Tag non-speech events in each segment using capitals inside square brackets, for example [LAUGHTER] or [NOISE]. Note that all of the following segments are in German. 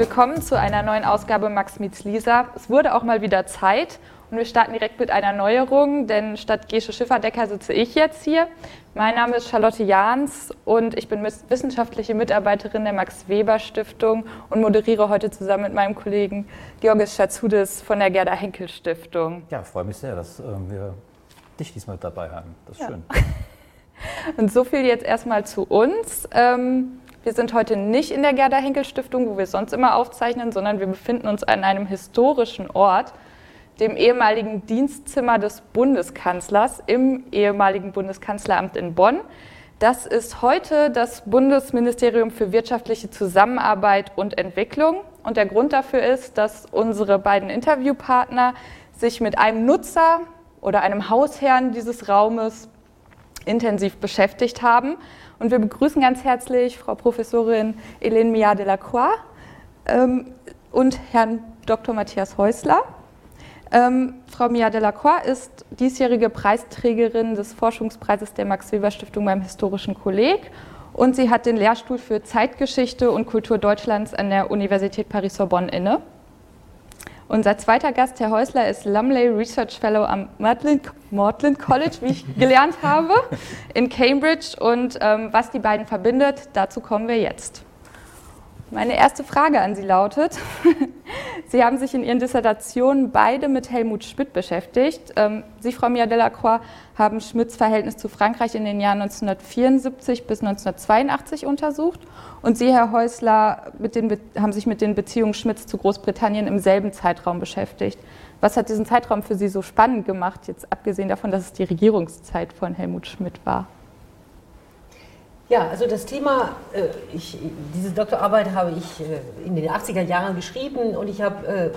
willkommen zu einer neuen Ausgabe Max meets Lisa. Es wurde auch mal wieder Zeit und wir starten direkt mit einer Neuerung, denn statt Gesche Schifferdecker sitze ich jetzt hier. Mein Name ist Charlotte Jahns und ich bin wissenschaftliche Mitarbeiterin der Max Weber Stiftung und moderiere heute zusammen mit meinem Kollegen Georgis Schatzudis von der Gerda Henkel Stiftung. Ja, freue mich sehr, dass äh, wir dich diesmal dabei haben. Das ist ja. schön. [LAUGHS] Und so viel jetzt erstmal zu uns. Ähm, wir sind heute nicht in der Gerda Henkel Stiftung, wo wir sonst immer aufzeichnen, sondern wir befinden uns an einem historischen Ort, dem ehemaligen Dienstzimmer des Bundeskanzlers im ehemaligen Bundeskanzleramt in Bonn. Das ist heute das Bundesministerium für wirtschaftliche Zusammenarbeit und Entwicklung. Und der Grund dafür ist, dass unsere beiden Interviewpartner sich mit einem Nutzer oder einem Hausherrn dieses Raumes intensiv beschäftigt haben und wir begrüßen ganz herzlich Frau Professorin Hélène Mia Delacroix ähm, und Herrn Dr. Matthias Häusler. Ähm, Frau Mia Delacroix ist diesjährige Preisträgerin des Forschungspreises der Max-Weber-Stiftung beim Historischen Kolleg und sie hat den Lehrstuhl für Zeitgeschichte und Kultur Deutschlands an der Universität Paris-Sorbonne inne. Unser zweiter Gast, Herr Häusler, ist Lumley Research Fellow am Magdalen College, wie ich gelernt habe, in Cambridge. Und ähm, was die beiden verbindet, dazu kommen wir jetzt. Meine erste Frage an Sie lautet, [LAUGHS] Sie haben sich in Ihren Dissertationen beide mit Helmut Schmidt beschäftigt. Ähm, Sie, Frau Mia Delacroix, haben Schmidts Verhältnis zu Frankreich in den Jahren 1974 bis 1982 untersucht und Sie, Herr Häusler, haben sich mit den Beziehungen Schmidts zu Großbritannien im selben Zeitraum beschäftigt. Was hat diesen Zeitraum für Sie so spannend gemacht, jetzt abgesehen davon, dass es die Regierungszeit von Helmut Schmidt war? Ja, also das Thema, äh, ich, diese Doktorarbeit habe ich äh, in den 80er Jahren geschrieben und ich habe äh,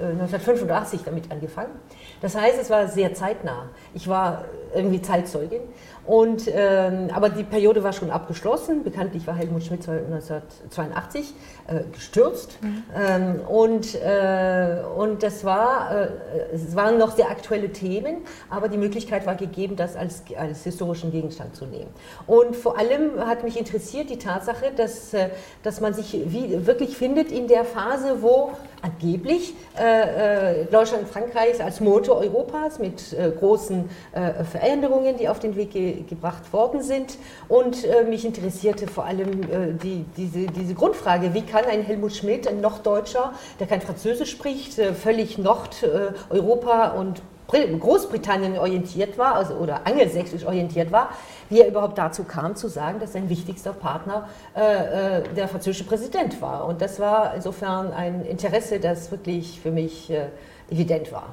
1985 damit angefangen. Das heißt, es war sehr zeitnah. Ich war irgendwie Zeitzeugin und, ähm, aber die Periode war schon abgeschlossen. Bekanntlich war Helmut Schmidt 1982 äh, gestürzt. Mhm. Ähm, und, äh, und das war, äh, es waren noch sehr aktuelle Themen, aber die Möglichkeit war gegeben, das als, als historischen Gegenstand zu nehmen. Und vor allem hat mich interessiert die Tatsache, dass, äh, dass man sich wie, wirklich findet in der Phase, wo angeblich äh, äh, Deutschland und Frankreich als Motor Europas mit äh, großen äh, Veränderungen, die auf den Weg ge gebracht worden sind. Und äh, mich interessierte vor allem äh, die, diese, diese Grundfrage, wie kann ein Helmut Schmidt, ein Norddeutscher, der kein Französisch spricht, völlig Nordeuropa und Großbritannien orientiert war also, oder angelsächsisch orientiert war, wie er überhaupt dazu kam, zu sagen, dass sein wichtigster Partner äh, äh, der französische Präsident war. Und das war insofern ein Interesse, das wirklich für mich äh, evident war.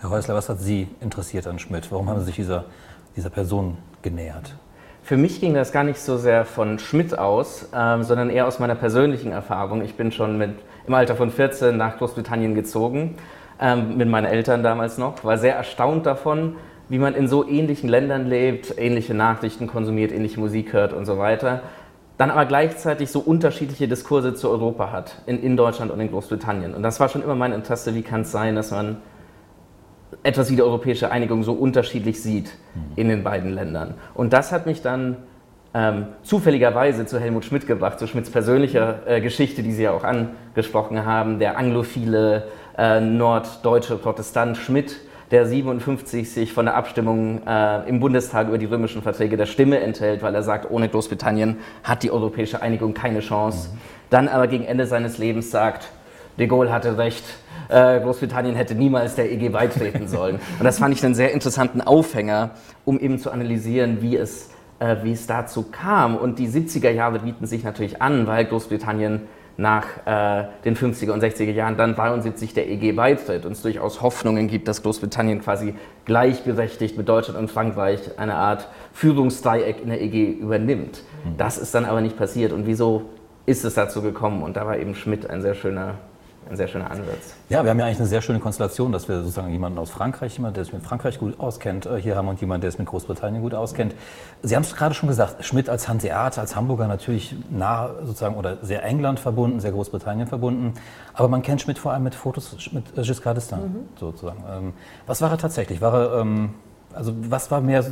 Herr Häusler, was hat Sie interessiert an Schmidt? Warum haben Sie sich dieser, dieser Person genähert? Für mich ging das gar nicht so sehr von Schmidt aus, ähm, sondern eher aus meiner persönlichen Erfahrung. Ich bin schon mit, im Alter von 14 nach Großbritannien gezogen ähm, mit meinen Eltern damals noch, war sehr erstaunt davon, wie man in so ähnlichen Ländern lebt, ähnliche Nachrichten konsumiert, ähnliche Musik hört und so weiter, dann aber gleichzeitig so unterschiedliche Diskurse zu Europa hat, in, in Deutschland und in Großbritannien. Und das war schon immer mein Interesse, wie kann es sein, dass man etwas wie die europäische Einigung so unterschiedlich sieht mhm. in den beiden Ländern. Und das hat mich dann ähm, zufälligerweise zu Helmut Schmidt gebracht, zu Schmidts persönlicher äh, Geschichte, die Sie ja auch angesprochen haben, der anglophile äh, norddeutsche Protestant Schmidt, der 57 sich von der Abstimmung äh, im Bundestag über die römischen Verträge der Stimme enthält, weil er sagt, ohne Großbritannien hat die europäische Einigung keine Chance. Mhm. Dann aber gegen Ende seines Lebens sagt, de Gaulle hatte recht, äh, Großbritannien hätte niemals der EG beitreten sollen. [LAUGHS] Und das fand ich einen sehr interessanten Aufhänger, um eben zu analysieren, wie es, äh, wie es dazu kam. Und die 70er Jahre bieten sich natürlich an, weil Großbritannien nach äh, den 50er und 60er Jahren dann 73 der EG beitritt und es durchaus Hoffnungen gibt, dass Großbritannien quasi gleichberechtigt mit Deutschland und Frankreich eine Art Führungsdreieck in der EG übernimmt. Mhm. Das ist dann aber nicht passiert. Und wieso ist es dazu gekommen? Und da war eben Schmidt ein sehr schöner ein sehr schöner Ansatz. Ja, wir haben ja eigentlich eine sehr schöne Konstellation, dass wir sozusagen jemanden aus Frankreich, jemanden, der sich mit Frankreich gut auskennt, äh, hier haben und jemanden, der es mit Großbritannien gut auskennt. Sie haben es gerade schon gesagt, Schmidt als Hanseat, als Hamburger natürlich nah sozusagen oder sehr England verbunden, sehr Großbritannien verbunden. Aber man kennt Schmidt vor allem mit Fotos mit äh, Giscard d'Estaing mhm. sozusagen. Ähm, was war er tatsächlich? War er, ähm, also was war mehr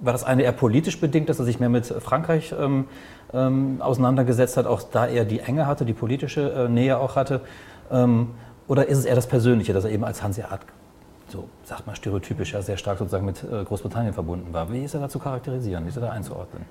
war das eine eher politisch bedingt, dass er sich mehr mit Frankreich ähm, ähm, auseinandergesetzt hat, auch da er die Enge hatte, die politische äh, Nähe auch hatte? Ähm, oder ist es eher das Persönliche, dass er eben als Hanseat, so sagt man stereotypisch, ja, sehr stark sozusagen mit äh, Großbritannien verbunden war? Wie ist er da zu charakterisieren? Wie ist er da einzuordnen?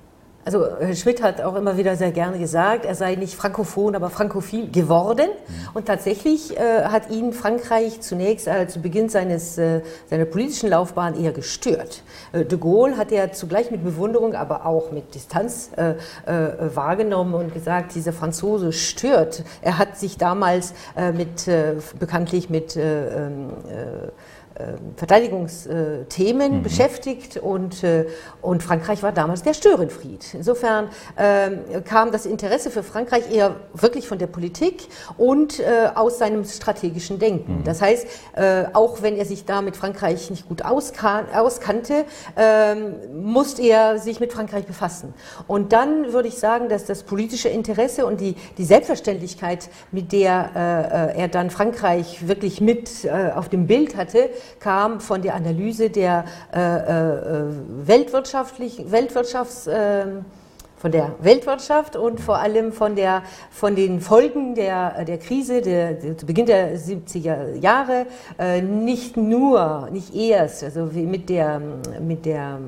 Also Herr Schmidt hat auch immer wieder sehr gerne gesagt, er sei nicht frankophon, aber frankophil geworden. Mhm. Und tatsächlich äh, hat ihn Frankreich zunächst äh, zu Beginn seines, äh, seiner politischen Laufbahn eher gestört. Äh, de Gaulle hat er zugleich mit Bewunderung, aber auch mit Distanz äh, äh, wahrgenommen und gesagt, dieser Franzose stört. Er hat sich damals mit, bekanntlich mit ähm, Verteidigungsthemen mhm. beschäftigt und, äh, und Frankreich war damals der Störenfried. Insofern ähm, kam das Interesse für Frankreich eher wirklich von der Politik und äh, aus seinem strategischen Denken. Mhm. Das heißt, äh, auch wenn er sich da mit Frankreich nicht gut auskan auskannte, ähm, musste er sich mit Frankreich befassen. Und dann würde ich sagen, dass das politische Interesse und die, die Selbstverständlichkeit, mit der er dann Frankreich wirklich mit auf dem Bild hatte, kam von der Analyse der äh, äh, weltwirtschaftlich, Weltwirtschafts... Äh, von der Weltwirtschaft und vor allem von, der, von den Folgen der, der Krise der, der, zu Beginn der 70er Jahre, äh, nicht nur, nicht erst also mit, der, mit der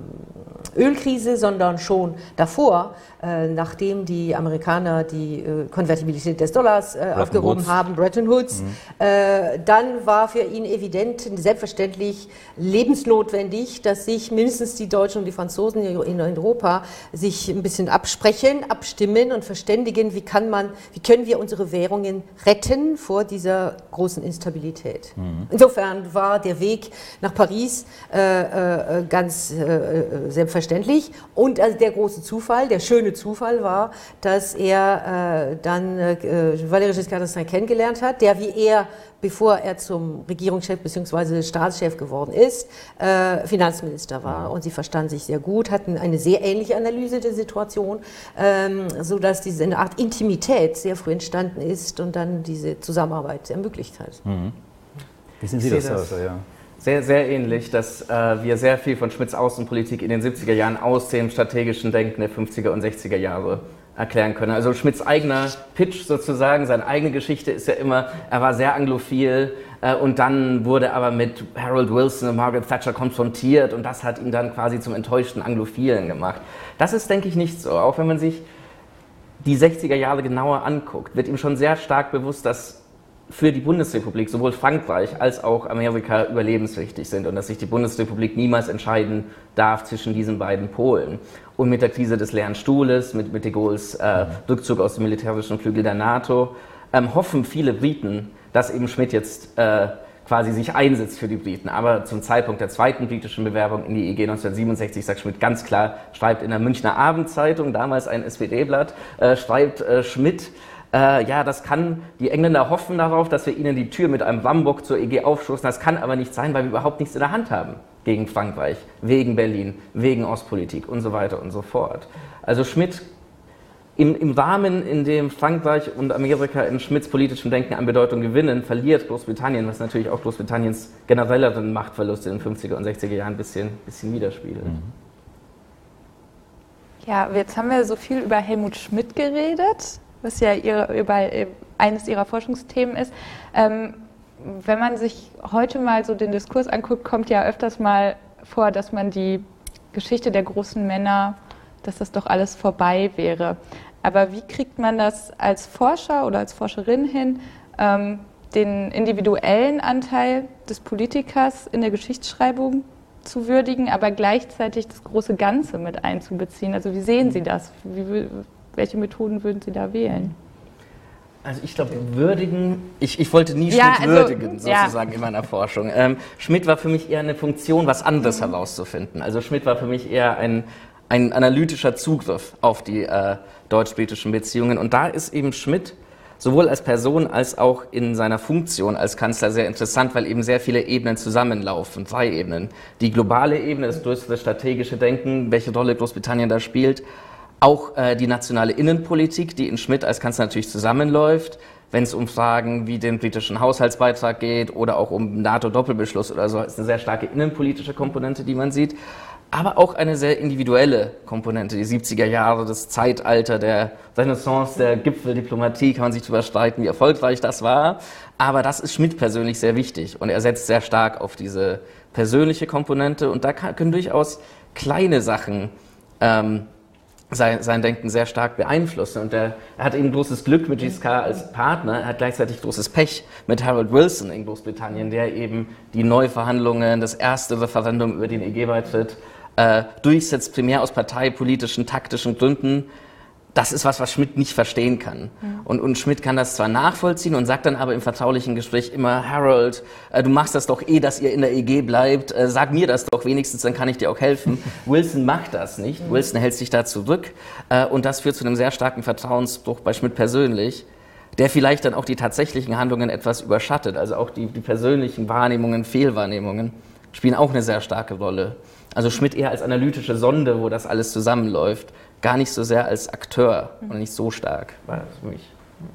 Ölkrise, sondern schon davor, äh, nachdem die Amerikaner die äh, Konvertibilität des Dollars äh, aufgehoben Woods. haben, Bretton Woods, mhm. Äh, dann war für ihn evident, selbstverständlich lebensnotwendig, dass sich mindestens die Deutschen und die Franzosen in Europa sich ein bisschen absprechen, abstimmen und verständigen, wie kann man, wie können wir unsere Währungen retten vor dieser großen Instabilität. Mhm. Insofern war der Weg nach Paris äh, äh, ganz selbstverständlich selbstverständlich. Und also der große Zufall, der schöne Zufall war, dass er äh, dann äh, Valéry Giscard d'Estaing kennengelernt hat, der wie er, bevor er zum Regierungschef bzw. Staatschef geworden ist, äh, Finanzminister war. Und sie verstanden sich sehr gut, hatten eine sehr ähnliche Analyse der Situation, ähm, sodass diese eine Art Intimität sehr früh entstanden ist und dann diese Zusammenarbeit ermöglicht hat. Mhm. Wie sehen Sie das, das? Also, ja sehr, sehr ähnlich, dass äh, wir sehr viel von Schmidts Außenpolitik in den 70er Jahren aus dem strategischen Denken der 50er und 60er Jahre erklären können. Also Schmidts eigener Pitch sozusagen, seine eigene Geschichte ist ja immer, er war sehr anglophil äh, und dann wurde aber mit Harold Wilson und Margaret Thatcher konfrontiert und das hat ihn dann quasi zum enttäuschten Anglophilen gemacht. Das ist, denke ich, nicht so. Auch wenn man sich die 60er Jahre genauer anguckt, wird ihm schon sehr stark bewusst, dass für die Bundesrepublik sowohl Frankreich als auch Amerika überlebenswichtig sind und dass sich die Bundesrepublik niemals entscheiden darf zwischen diesen beiden Polen. Und mit der Krise des leeren Stuhles, mit, mit de Gaulle's äh, Rückzug aus dem militärischen Flügel der NATO, ähm, hoffen viele Briten, dass eben Schmidt jetzt äh, quasi sich einsetzt für die Briten. Aber zum Zeitpunkt der zweiten britischen Bewerbung in die EG 1967 sagt Schmidt ganz klar, schreibt in der Münchner Abendzeitung, damals ein SPD-Blatt, äh, schreibt äh, Schmidt, äh, ja, das kann, die Engländer hoffen darauf, dass wir ihnen die Tür mit einem Wambock zur EG aufstoßen. Das kann aber nicht sein, weil wir überhaupt nichts in der Hand haben gegen Frankreich, wegen Berlin, wegen Ostpolitik und so weiter und so fort. Also Schmidt im, im, Rahmen, in dem Frankreich und Amerika in Schmidts politischem Denken an Bedeutung gewinnen, verliert Großbritannien, was natürlich auch Großbritanniens generelleren Machtverlust in den 50er und 60er Jahren ein bisschen, bisschen widerspiegelt. Mhm. Ja, jetzt haben wir so viel über Helmut Schmidt geredet was ja ihre, über, eines ihrer Forschungsthemen ist. Ähm, wenn man sich heute mal so den Diskurs anguckt, kommt ja öfters mal vor, dass man die Geschichte der großen Männer, dass das doch alles vorbei wäre. Aber wie kriegt man das als Forscher oder als Forscherin hin, ähm, den individuellen Anteil des Politikers in der Geschichtsschreibung zu würdigen, aber gleichzeitig das große Ganze mit einzubeziehen? Also wie sehen Sie das? Wie, welche Methoden würden Sie da wählen? Also ich glaube, würdigen, ich, ich wollte nie ja, Schmidt also, würdigen, sozusagen ja. in meiner Forschung. Ähm, Schmidt war für mich eher eine Funktion, was anderes mhm. herauszufinden. Also Schmidt war für mich eher ein, ein analytischer Zugriff auf die äh, deutsch-britischen Beziehungen. Und da ist eben Schmidt sowohl als Person als auch in seiner Funktion als Kanzler sehr interessant, weil eben sehr viele Ebenen zusammenlaufen, zwei Ebenen. Die globale Ebene, das größere strategische Denken, welche Rolle Großbritannien da spielt, auch äh, die nationale Innenpolitik, die in Schmidt als Kanzler natürlich zusammenläuft, wenn es um Fragen wie den britischen Haushaltsbeitrag geht oder auch um NATO-Doppelbeschluss oder so. Ist eine sehr starke innenpolitische Komponente, die man sieht aber auch eine sehr individuelle Komponente. Die 70er Jahre, das Zeitalter der Renaissance, der Gipfeldiplomatie, kann man sich darüber streiten, wie erfolgreich das war. Aber das ist Schmidt persönlich sehr wichtig und er setzt sehr stark auf diese persönliche Komponente und da können durchaus kleine Sachen ähm, sein, sein Denken sehr stark beeinflussen. Und er, er hat eben großes Glück mit Giscard als Partner, er hat gleichzeitig großes Pech mit Harold Wilson in Großbritannien, der eben die Neuverhandlungen, das erste Referendum über den EG-Beitritt äh, durchsetzt, primär aus parteipolitischen, taktischen Gründen, das ist was, was Schmidt nicht verstehen kann. Mhm. Und, und Schmidt kann das zwar nachvollziehen und sagt dann aber im vertraulichen Gespräch immer, Harold, äh, du machst das doch eh, dass ihr in der EG bleibt, äh, sag mir das doch wenigstens, dann kann ich dir auch helfen. [LAUGHS] Wilson macht das nicht, mhm. Wilson hält sich da zurück äh, und das führt zu einem sehr starken Vertrauensbruch bei Schmidt persönlich, der vielleicht dann auch die tatsächlichen Handlungen etwas überschattet. Also auch die, die persönlichen Wahrnehmungen, Fehlwahrnehmungen spielen auch eine sehr starke Rolle. Also Schmidt eher als analytische Sonde, wo das alles zusammenläuft, gar nicht so sehr als Akteur und nicht so stark war das für mich.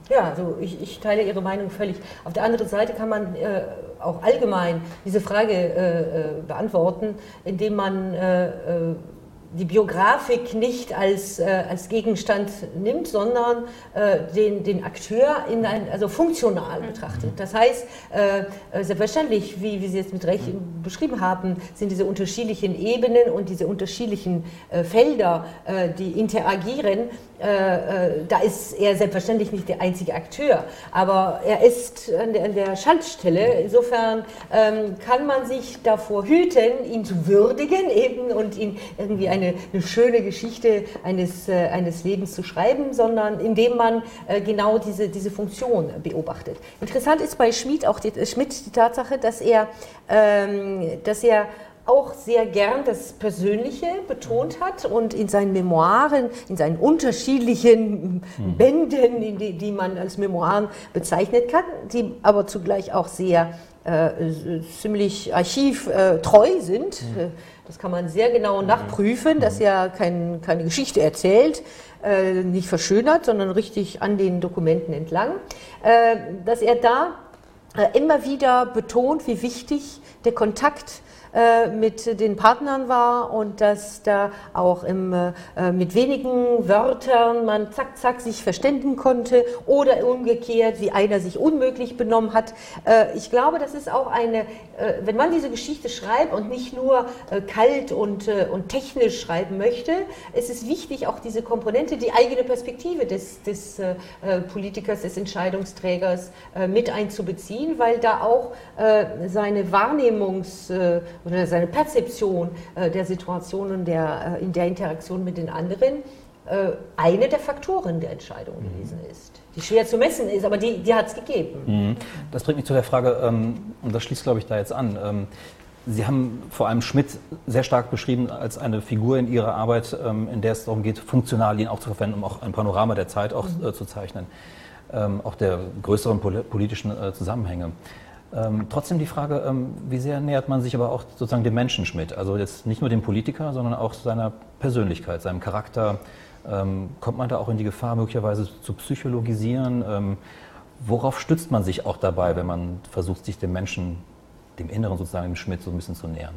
Ja, also ich, ich, teile Ihre Meinung völlig. Auf der anderen Seite kann man äh, auch allgemein diese Frage äh, äh beantworten, indem man äh, äh die Biografik nicht als, äh, als Gegenstand nimmt, sondern äh, den, den Akteur in ein, also funktional betrachtet. Das heißt, äh, äh, selbstverständlich, wie, wie Sie jetzt mit Recht beschrieben haben, sind diese unterschiedlichen Ebenen und diese unterschiedlichen äh, Felder, äh, die interagieren, da ist er selbstverständlich nicht der einzige Akteur, aber er ist an der, an der Schaltstelle. Insofern ähm, kann man sich davor hüten, ihn zu würdigen eben und ihn irgendwie ein eine, eine schöne Geschichte eines, äh, eines Lebens zu schreiben, sondern indem man äh, genau diese, diese Funktion beobachtet. Interessant ist bei Schmidt auch die, Schmidt die Tatsache, dass er, ähm, dass er auch sehr gern das Persönliche betont hat und in seinen Memoiren, in seinen unterschiedlichen mhm. Bänden, die, die, man als Memoiren bezeichnet kann, die aber zugleich auch sehr äh, ziemlich archivtreu sind. Mhm. Das kann man sehr genau nachprüfen, dass er kein, keine Geschichte erzählt, äh, nicht verschönert, sondern richtig an den Dokumenten entlang, äh, dass er da äh, immer wieder betont, wie wichtig der Kontakt äh, mit den Partnern war und dass da auch im, äh, mit wenigen Wörtern man zack, zack sich verständigen konnte oder umgekehrt, wie einer sich unmöglich benommen hat. Äh, ich glaube, das ist auch eine, wenn man diese Geschichte schreibt und nicht nur kalt und, und technisch schreiben möchte, es ist wichtig, auch diese Komponente, die eigene Perspektive des, des Politikers, des Entscheidungsträgers mit einzubeziehen, weil da auch seine Wahrnehmungs- oder seine Perzeption äh, der Situation und der, äh, in der Interaktion mit den anderen äh, eine der Faktoren der Entscheidung mhm. gewesen ist. Die schwer zu messen ist, aber die, die hat es gegeben. Mhm. Das bringt mich zu der Frage, ähm, und das schließt, glaube ich, da jetzt an. Ähm, Sie haben vor allem Schmidt sehr stark beschrieben als eine Figur in Ihrer Arbeit, ähm, in der es darum geht, Funktionalien auch zu verwenden, um auch ein Panorama der Zeit auch mhm. zu zeichnen, auch der größeren politischen Zusammenhänge. Ähm, trotzdem die Frage, ähm, wie sehr nähert man sich aber auch sozusagen dem Menschen Schmidt? Also jetzt nicht nur dem Politiker, sondern auch seiner Persönlichkeit, seinem Charakter. Ähm, kommt man da auch in die Gefahr, möglicherweise zu psychologisieren? Ähm, worauf stützt man sich auch dabei, wenn man versucht, sich dem Menschen, dem Inneren sozusagen, dem Schmidt so ein bisschen zu nähern?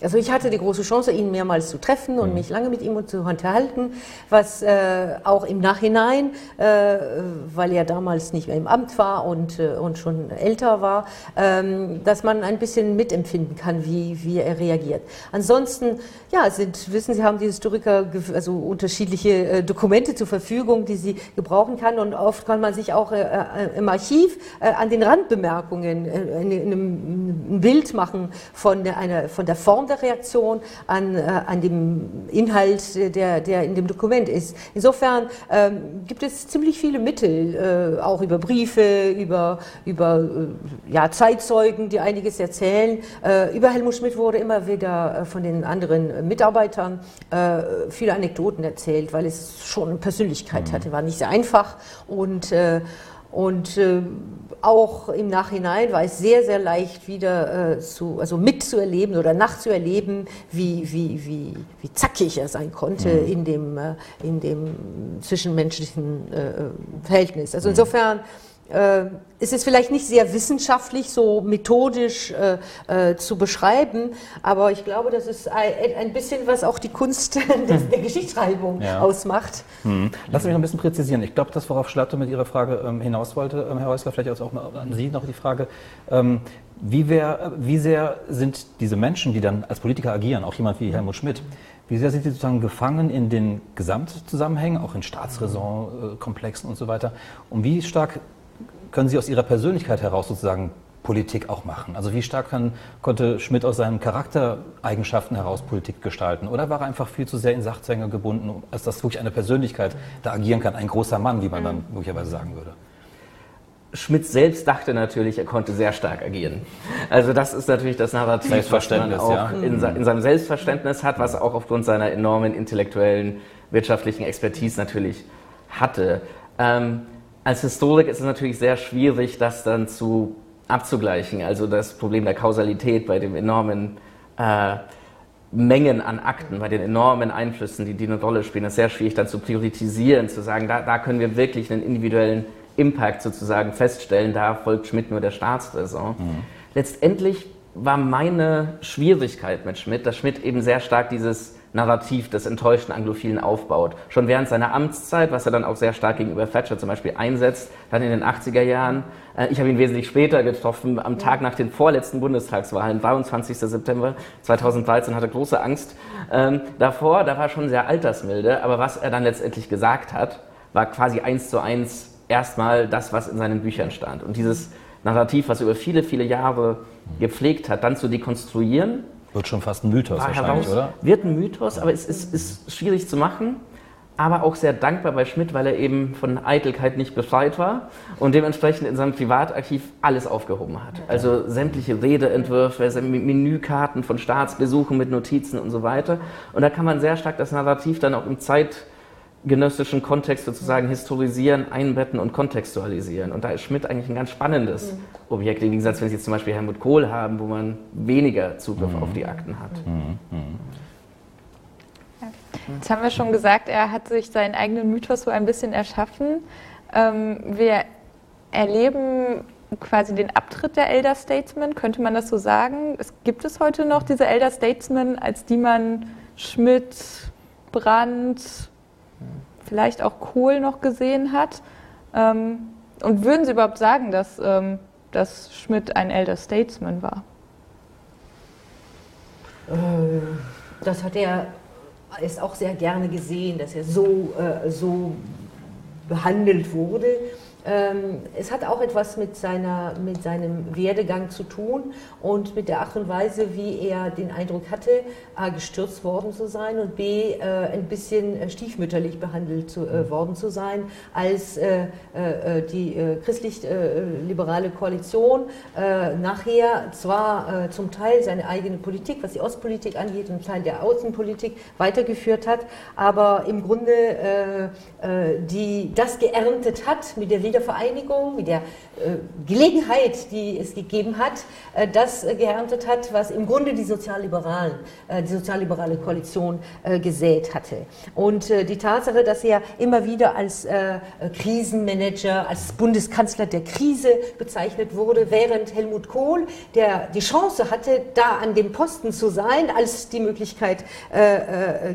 Also ich hatte die große Chance, ihn mehrmals zu treffen und mhm. mich lange mit ihm zu unterhalten, was äh, auch im Nachhinein, äh, weil er damals nicht mehr im Amt war und, äh, und schon älter war, ähm, dass man ein bisschen mitempfinden kann, wie, wie er reagiert. Ansonsten, ja, sind, wissen Sie, haben die Historiker also unterschiedliche äh, Dokumente zur Verfügung, die sie gebrauchen kann und oft kann man sich auch äh, äh, im Archiv an den Randbemerkungen ein Bild machen von der, einer, von der Form der Reaktion an, äh, an dem Inhalt, der, der in dem Dokument ist. Insofern ähm, gibt es ziemlich viele Mittel, äh, auch über Briefe, über, über äh, ja, Zeitzeugen, die einiges erzählen. Äh, über Helmut Schmidt wurde immer wieder äh, von den anderen Mitarbeitern äh, viele Anekdoten erzählt, weil es schon eine Persönlichkeit mhm. hatte, war nicht sehr einfach und Und äh, auch im Nachhinein war es sehr, sehr leicht wieder äh, zu, also mitzuerleben oder nachzuerleben, wie, wie, wie, wie zackig er sein konnte mhm. in, dem, äh, in dem zwischenmenschlichen äh, Verhältnis. Also insofern äh, ist es vielleicht nicht sehr wissenschaftlich, so methodisch äh, äh, zu beschreiben, aber ich glaube, das ist ein, ein bisschen, was auch die Kunst [LAUGHS] des, der Geschichtsschreibung ja. ausmacht. Hm. Lassen Sie mich noch ein bisschen präzisieren. Ich glaube, das, worauf Schlatte mit Ihrer Frage ähm, hinaus wollte, ähm, Herr Häusler, vielleicht auch mal an Sie noch die Frage. Ähm, wie, wär, wie sehr sind diese Menschen, die dann als Politiker agieren, auch jemand wie Helmut Schmidt, wie sehr sind sie sozusagen gefangen in den Gesamtzusammenhängen, auch in Staatsräsonkomplexen und so weiter? Und wie stark können Sie aus Ihrer Persönlichkeit heraus sozusagen Politik auch machen? Also wie stark kann, konnte Schmidt aus seinen Charaktereigenschaften heraus Politik gestalten? Oder war er einfach viel zu sehr in Sachzwänge gebunden, als dass wirklich eine Persönlichkeit da agieren kann, ein großer Mann, wie man dann möglicherweise sagen würde? Schmidt selbst dachte natürlich, er konnte sehr stark agieren. Also das ist natürlich das Narrativ, was man auch ja. in, in, seinem Selbstverständnis hat, was er auch aufgrund seiner enormen intellektuellen, wirtschaftlichen Expertise natürlich hatte. Ähm, als Historiker ist es natürlich sehr schwierig, das dann zu abzugleichen. Also das Problem der Kausalität bei den enormen äh, Mengen an Akten, bei den enormen Einflüssen, die, die eine Rolle spielen, ist sehr schwierig dann zu priorisieren, zu sagen, da, da können wir wirklich einen individuellen Impact sozusagen feststellen, da folgt Schmidt nur der Staatsräson. Mhm. Letztendlich war meine Schwierigkeit mit Schmidt, dass Schmidt eben sehr stark dieses Narrativ des enttäuschten Anglophilen aufbaut. Schon während seiner Amtszeit, was er dann auch sehr stark gegenüber Thatcher zum Beispiel einsetzt, dann in den 80er Jahren. Äh, ich habe ihn wesentlich später getroffen, am Tag nach den vorletzten Bundestagswahlen, 23. September 2013, hatte große Angst ähm, davor. Da war schon sehr altersmilde, aber was er dann letztendlich gesagt hat, war quasi eins zu eins erstmal das, was in seinen Büchern stand. Und dieses Narrativ, was er über viele, viele Jahre gepflegt hat, dann zu dekonstruieren wird schon fast ein Mythos wahrscheinlich, heraus, oder? Wird ein Mythos, aber es ist, ist schwierig zu machen aber auch sehr dankbar bei Schmidt, weil er eben von Eitelkeit nicht befreit war und dementsprechend in seinem Privatarchiv alles aufgehoben hat. Also sämtliche Redeentwürfe, Menükarten von Staatsbesuchen mit Notizen und so weiter. Und da kann man sehr stark das Narrativ dann auch im Zeit genössischen Kontext sozusagen historisieren, einbetten und kontextualisieren. Und da ist Schmidt eigentlich ein ganz spannendes mhm. Objekt, im Gegensatz, wenn Sie jetzt zum Beispiel Helmut Kohl haben, wo man weniger Zugriff mhm. auf die Akten hat. Mhm. mhm. Jetzt haben wir schon gesagt, er hat sich seinen eigenen Mythos so ein bisschen erschaffen. Ähm, wir erleben quasi den Abtritt der Elder Statesmen, könnte man das so sagen? Es gibt es heute noch diese Elder Statesmen, als die man Schmidt, Brandt, vielleicht auch Kohl noch gesehen hat. Ähm, und würden Sie überhaupt sagen, dass, ähm, dass Schmidt ein Elder Statesman war? Äh, das hat er ist auch sehr gerne gesehen, dass er so, äh, so behandelt wurde. Ähm, es hat auch etwas mit, seiner, mit seinem Werdegang zu tun und mit der Art und Weise, wie er den Eindruck hatte, A, gestürzt worden zu sein und B, äh, ein bisschen äh, stiefmütterlich behandelt zu, äh, worden zu sein, als äh, äh, die äh, christlich-liberale Koalition nachher zwar zum Teil seine eigene Politik, was die Ostpolitik angeht, und Teil der Außenpolitik weitergeführt hat, aber im Grunde die, das geerntet hat mit der Wiedervereinigung, mit der äh, Gelegenheit, die es gegeben hat, äh, das geerntet hat, was im Grunde die Sozialliberalen, äh, die sozialliberale Koalition gesät hatte. Und die Tatsache, dass er immer wieder als Krisenmanager, als Bundeskanzler der Krise bezeichnet wurde, während Helmut Kohl, der die Chance hatte, da an dem Posten zu sein, als die Möglichkeit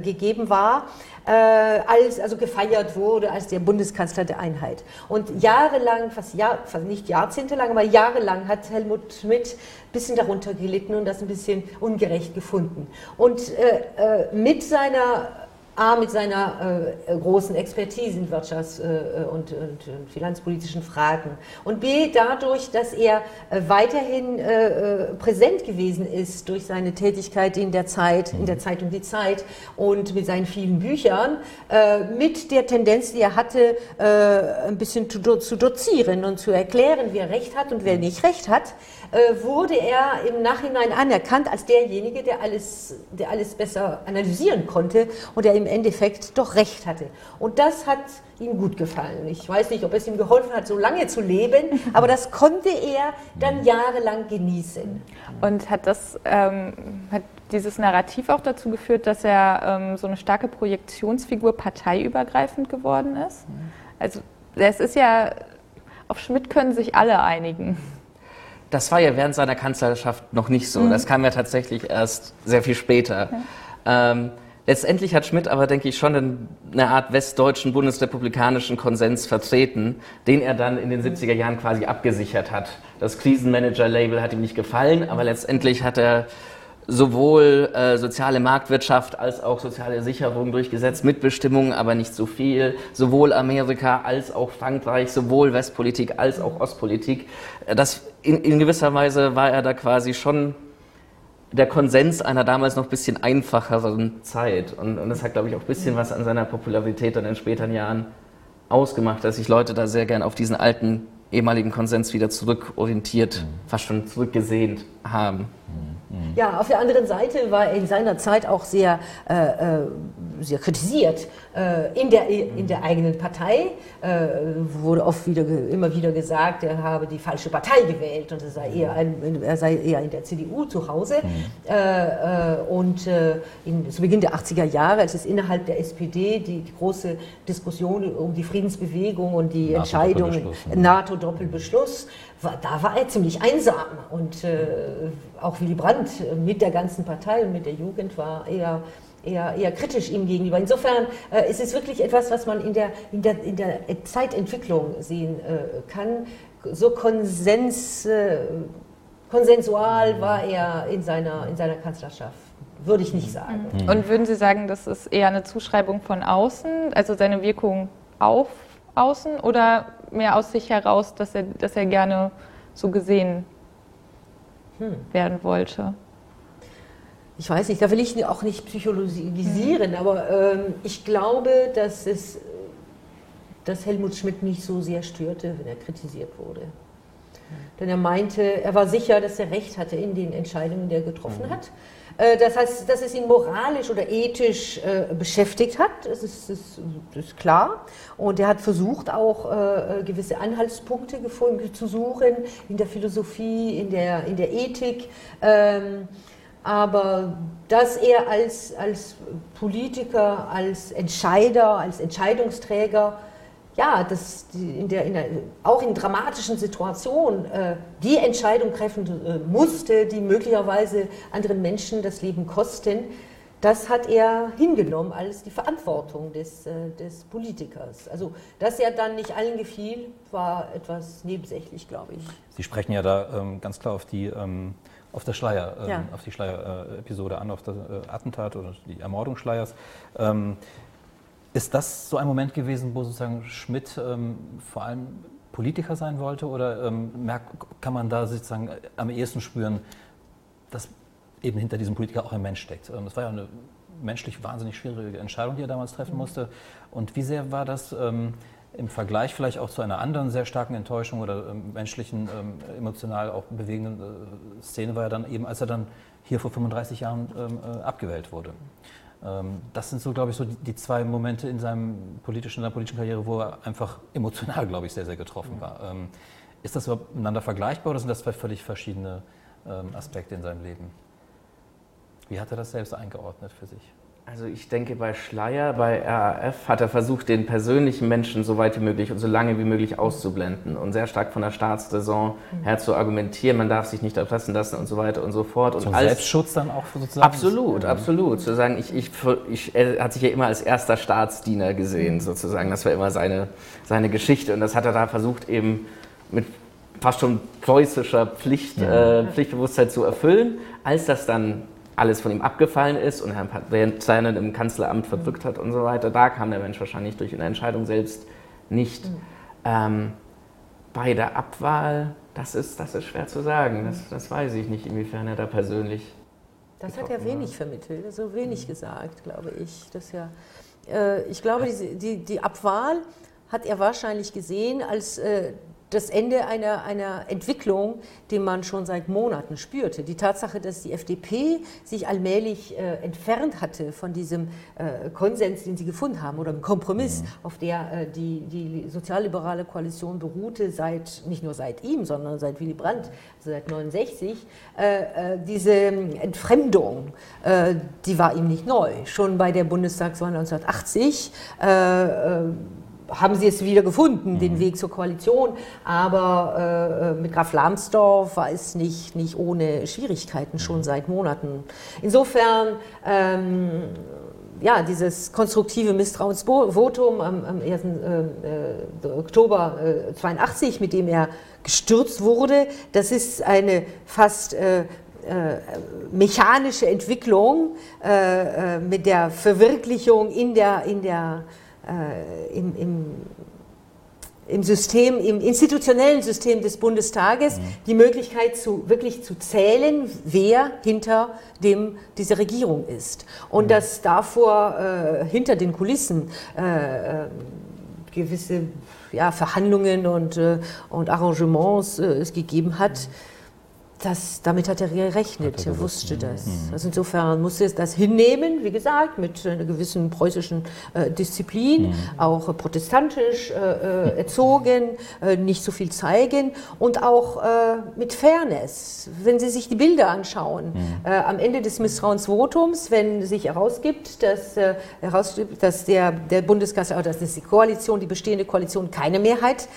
gegeben war, äh, als, also gefeiert wurde als der Bundeskanzler der Einheit. Und jahrelang, fast, Jahr, fast nicht jahrzehntelang, aber jahrelang hat Helmut Schmidt ein bisschen darunter gelitten und das ein bisschen ungerecht gefunden. Und äh, äh mit seiner A, mit seiner äh, großen Expertise in Wirtschafts- äh, und, und, und, finanzpolitischen Fragen. Und B, dadurch, dass er äh, weiterhin äh, äh, präsent gewesen ist durch seine Tätigkeit in der Zeit, in der Zeitung Die Zeit und mit seinen vielen Büchern, äh, mit der Tendenz, die er hatte, ein bisschen zu, zu dozieren und zu erklären, wer Recht hat und wer nicht Recht hat, wurde er im Nachhinein anerkannt als derjenige, der alles, der alles besser analysieren konnte und der im Endeffekt doch recht hatte. Und das hat ihm gut gefallen. Ich weiß nicht, ob es ihm geholfen hat, so lange zu leben, [LAUGHS] aber das konnte er dann jahrelang genießen. Und hat das ähm, hat dieses Narrativ auch dazu geführt, dass er ähm, so eine starke Projektionsfigur parteiübergreifend geworden ist? Also es ist ja, auf Schmidt können sich alle einigen. Das war ja während seiner Kanzlerschaft noch nicht so. Mhm. Das kam ja tatsächlich erst sehr viel später. Ja. Ähm, letztendlich hat Schmidt aber, denke ich, schon eine Art westdeutschen bundesrepublikanischen Konsens vertreten, den er dann in den 70er Jahren quasi abgesichert hat. Das Krisenmanager-Label hat ihm nicht gefallen, aber letztendlich hat er sowohl äh, soziale Marktwirtschaft als auch soziale Sicherung durchgesetzt, Mitbestimmung, aber nicht so viel, sowohl Amerika als auch Frankreich, sowohl Westpolitik als auch Ostpolitik. Äh, das in, in gewisser Weise war er da quasi schon der Konsens einer damals noch ein bisschen einfacheren Zeit. Und, und das hat, glaube ich, auch ein bisschen was an seiner Popularität dann in späteren Jahren ausgemacht, dass sich Leute da sehr gern auf diesen alten ehemaligen Konsens wieder zurückorientiert, mhm. fast schon zurückgesehnt haben. Mhm. Mhm. Ja, auf der anderen Seite war er in seiner Zeit auch sehr, äh, äh sehr kritisiert äh, in, der, in der eigenen Partei. Äh, wurde oft wieder, immer wieder gesagt, er habe die falsche Partei gewählt und er sei eher, ein, er sei eher in der CDU zu Hause. Mhm. Äh, äh, und in, zu Beginn der 80er Jahre, als es innerhalb der SPD die, die große Diskussion um die Friedensbewegung und die NATO Entscheidung NATO-Doppelbeschluss, da war er ziemlich einsam und äh, auch Willy Brandt mit der ganzen Partei und mit der Jugend war eher, eher, eher kritisch ihm gegenüber. Insofern äh, ist es wirklich etwas, was man in der, in der, in der Zeitentwicklung sehen äh, kann. So Konsens, äh, konsensual war er in seiner, in seiner Kanzlerschaft würde ich nicht sagen. Mhm. Und würden Sie sagen, das ist eher eine Zuschreibung von außen, also seine Wirkung auf außen oder mehr aus sich heraus, dass er, dass er gerne so gesehen hm. werden wollte? Ich weiß nicht, da will ich auch nicht psychologisieren, hm. aber ähm, ich glaube, dass es dass Helmut Schmidt nicht so sehr störte, wenn er kritisiert wurde. Denn er meinte, er war sicher, dass er recht hatte in den Entscheidungen, die er getroffen hm. hat. Äh, das heißt, dass es ihn moralisch oder ethisch äh, beschäftigt hat, das ist, das ist, klar. Und er hat versucht, auch äh, gewisse Anhaltspunkte gefunden, zu suchen in der Philosophie, in der, in der Ethik. Ähm, aber dass er als, als Politiker, als Entscheider, als Entscheidungsträger ja, das, in der, in der, auch in dramatischen Situationen äh, die Entscheidung treffen äh, musste, die möglicherweise anderen Menschen das Leben kosten, das hat er hingenommen als die Verantwortung des, äh, des Politikers. Also, dass er dann nicht allen gefiel, war etwas nebensächlich, glaube ich. Sie sprechen ja da ähm, ganz klar auf die, ähm, auf das Schleier, ähm, ja. auf die Schleier-Episode an, auf das äh, Attentat oder die Ermordung Schleiers. Ähm, ist das so ein Moment gewesen, wo sozusagen Schmidt ähm, vor allem Politiker sein wollte oder ähm, merkt, kann man da sozusagen am ehesten spüren, dass eben hinter diesem Politiker auch ein Mensch steckt? Ähm, das war ja eine menschlich wahnsinnig schwierige Entscheidung, die er damals treffen mhm. musste. Und wie sehr war das ähm, im Vergleich vielleicht auch zu einer anderen sehr starken Enttäuschung oder ähm, menschlichen, ähm, emotional auch bewegenden äh, Szene war ja dann eben, als er dann hier vor 35 Jahren äh, abgewählt wurde. Ähm, das sind so, glaube ich, so die, zwei Momente in, seinem politischen, in seiner politischen Karriere, wo er einfach emotional, glaube ich, sehr, sehr getroffen war. Ähm, ist das überhaupt miteinander vergleichbar oder sind das zwei völlig verschiedene ähm, Aspekte in seinem Leben? Wie hat er das selbst eingeordnet für sich? Also ich denke, bei Schleier, bei RAF hat er versucht, den persönlichen Menschen so weit wie möglich und so lange wie möglich auszublenden und sehr stark von der Staatsräson mhm. her zu argumentieren, man darf sich nicht erpressen lassen und so weiter und so fort. Und Selbstschutz dann auch sozusagen? Absolut, absolut. Zu sagen, ich, ich, ich, er hat sich ja immer als erster Staatsdiener gesehen, sozusagen. Das war immer seine, seine Geschichte und das hat er da versucht eben mit fast schon preußischer Pflicht, ja. äh, Pflichtbewusstsein zu erfüllen. Als das dann alles von ihm abgefallen ist und Herrn Seinen im Kanzleramt verdrückt hat und so weiter. Da kam der Mensch wahrscheinlich durch eine Entscheidung selbst nicht. Mhm. Ähm, bei der Abwahl, das ist, das ist schwer zu sagen. Das, das weiß ich nicht, inwiefern er da persönlich. Das hat er wenig war. vermittelt, so wenig mhm. gesagt, glaube ich. Das ja, äh, ich glaube, die, die, die, Abwahl hat er wahrscheinlich gesehen als äh, das Ende einer, einer Entwicklung, die man schon seit Monaten spürte. Die Tatsache, dass die FDP sich allmählich äh, entfernt hatte von diesem äh, Konsens, den sie gefunden haben, oder dem Kompromiss, mhm. auf der äh, die, die sozialliberale Koalition beruhte, seit, nicht nur seit ihm, sondern seit Willy Brandt, also seit 69, äh, äh, diese Entfremdung, äh, die war ihm nicht neu. Schon bei der Bundestagswahl 1980 haben sie es wieder gefunden, den mhm. Weg zur Koalition. Aber äh, mit Graf Lambsdorff war es nicht, nicht ohne Schwierigkeiten schon mhm. seit Monaten. Insofern, ähm, ja, dieses konstruktive Misstrauensvotum am, am 1. Äh, äh, Oktober äh, 82, mit dem er gestürzt wurde, das ist eine fast äh, äh, mechanische Entwicklung äh, mit der Verwirklichung in der, in der äh, im, im, im System, im institutionellen System des Bundestages mhm. die Möglichkeit zu wirklich zu zählen, wer hinter dem diese Regierung ist und mhm. dass davor äh, hinter den Kulissen äh, äh gewisse ja, Verhandlungen und, äh, und Arrangements es gegeben hat. Mhm das, damit hat er gerechnet, er, er wusste das. Mhm. Also insofern musste er das hinnehmen, wie gesagt, mit einer gewissen preußischen äh, Disziplin, mhm. auch äh, protestantisch äh, äh erzogen, äh, nicht so viel zeigen und auch äh, mit Fairness. Wenn Sie sich die Bilder anschauen, mhm. am Ende des Misstrauensvotums, wenn sich herausgibt, dass, herausgibt, dass der, der Bundeskanzler, dass die Koalition, die bestehende Koalition keine Mehrheit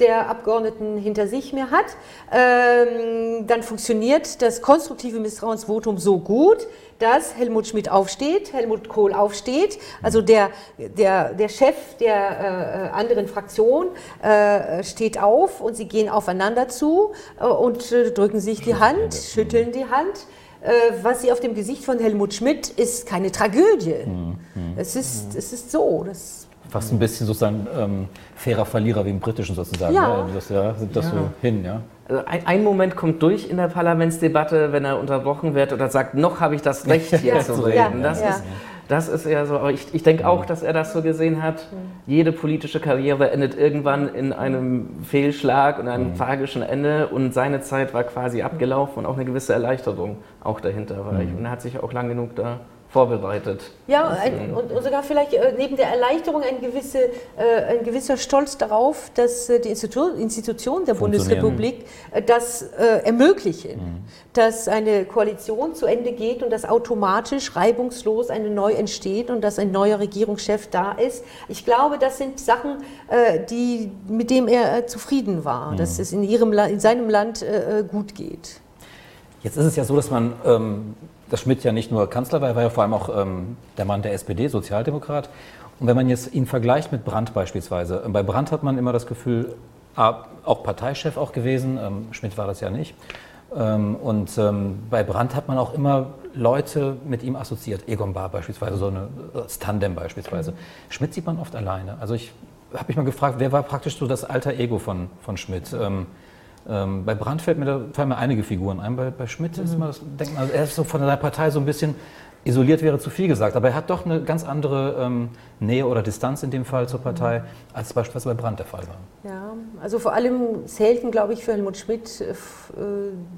der Abgeordneten hinter sich mehr hat, ähm, dann funktioniert das konstruktive Misstrauensvotum so gut, dass Helmut Schmidt aufsteht, Helmut Kohl aufsteht, also der, der, der Chef der äh, anderen Fraktion äh, steht auf und sie gehen aufeinander zu äh, und äh, drücken sich die Hand, schütteln die Hand. Äh, was sie auf dem Gesicht von Helmut Schmidt ist keine Tragödie. Mhm. Es, ist, es ist so. Das Fast ein bisschen sozusagen ähm, fairer Verlierer wie im Britischen sozusagen. Ja. ja das, ja, sind das ja. so hin, ja. Also ein, ein, Moment kommt durch in der Parlamentsdebatte, wenn er unterbrochen wird oder sagt, noch habe ich das [LAUGHS] Recht hier zu reden. Das, Ist, das ist eher so, aber ich, ich denke auch, dass er das so gesehen hat. Jede politische Karriere endet irgendwann in einem Fehlschlag und einem mhm. tragischen Ende und seine Zeit war quasi abgelaufen und auch eine gewisse Erleichterung auch dahinter war. Mhm. Und er hat sich auch lang genug da vorbereitet. Ja, ein, und, und, sogar vielleicht äh, neben der Erleichterung ein, gewisse, äh, ein gewisser Stolz darauf, dass äh, die Institu Institutionen der Bundesrepublik äh, das äh, ermöglichen, mhm. dass eine Koalition zu Ende geht und dass automatisch reibungslos eine neu entsteht und dass ein neuer Regierungschef da ist. Ich glaube, das sind Sachen, die, mit denen er zufrieden war, mhm. dass es in, ihrem, in seinem Land gut geht. Jetzt ist es ja so, dass man ähm, dass Schmidt ja nicht nur Kanzler war, er war ja vor allem auch ähm, der Mann der SPD, Sozialdemokrat. Und wenn man jetzt ihn vergleicht mit Brandt beispielsweise, äh, bei Brandt hat man immer das Gefühl, ah, auch Parteichef auch gewesen, ähm, Schmidt war das ja nicht. Ähm, und ähm, bei Brandt hat man auch immer Leute mit ihm assoziiert, Egon Bahr beispielsweise, so eine, das Tandem beispielsweise. Schmidt sieht man oft alleine. Also ich habe mich mal gefragt, wer war praktisch so das alter Ego von, von Schmidt? Ähm, bei Brandt fällt mir, da, fallen mir einige Figuren ein. Bei, bei Schmidt mhm. ist man das, denkt man, also er ist so von der Partei so ein bisschen isoliert wäre zu viel gesagt, aber er hat doch eine ganz andere ähm, Nähe oder Distanz in dem Fall zur Partei, als beispielsweise bei Brandt der Fall war. Ja, also vor allem zählten, glaube ich, für Helmut Schmidt äh, äh,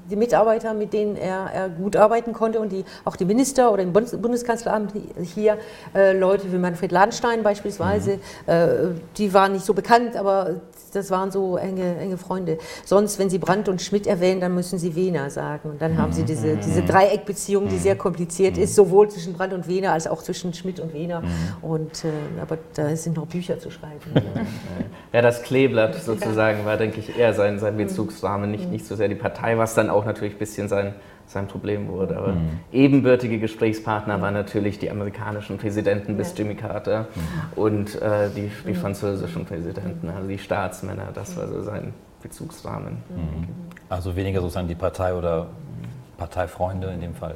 die Mitarbeiter, mit denen er, er, gut arbeiten konnte und die, auch die Minister oder im Bundeskanzleramt hier, äh, Leute wie Manfred Ladenstein beispielsweise, mhm. äh, die waren nicht so bekannt, aber das waren so enge, enge Freunde. Sonst, wenn Sie Brandt und Schmidt erwähnen, dann müssen Sie Wehner sagen. Und dann haben Sie diese, diese Dreieckbeziehung, die sehr kompliziert ist, sowohl zwischen Brandt und Wehner als auch zwischen Schmidt und Wehner. Und, äh, aber da sind noch Bücher zu schreiben. [LAUGHS] ja, das Kleeblatt sozusagen war, denke ich, eher sein, sein Bezugsrahmen, nicht, nicht so sehr die Partei, was dann auch natürlich ein bisschen sein sein Problem wurde. Aber mhm. ebenbürtige Gesprächspartner waren natürlich die amerikanischen Präsidenten bis Jimmy Carter mhm. und äh, die, die mhm. französischen Präsidenten, also die Staatsmänner. Das war so sein Bezugsrahmen. Mhm. Also weniger sozusagen die Partei oder Parteifreunde in dem Fall.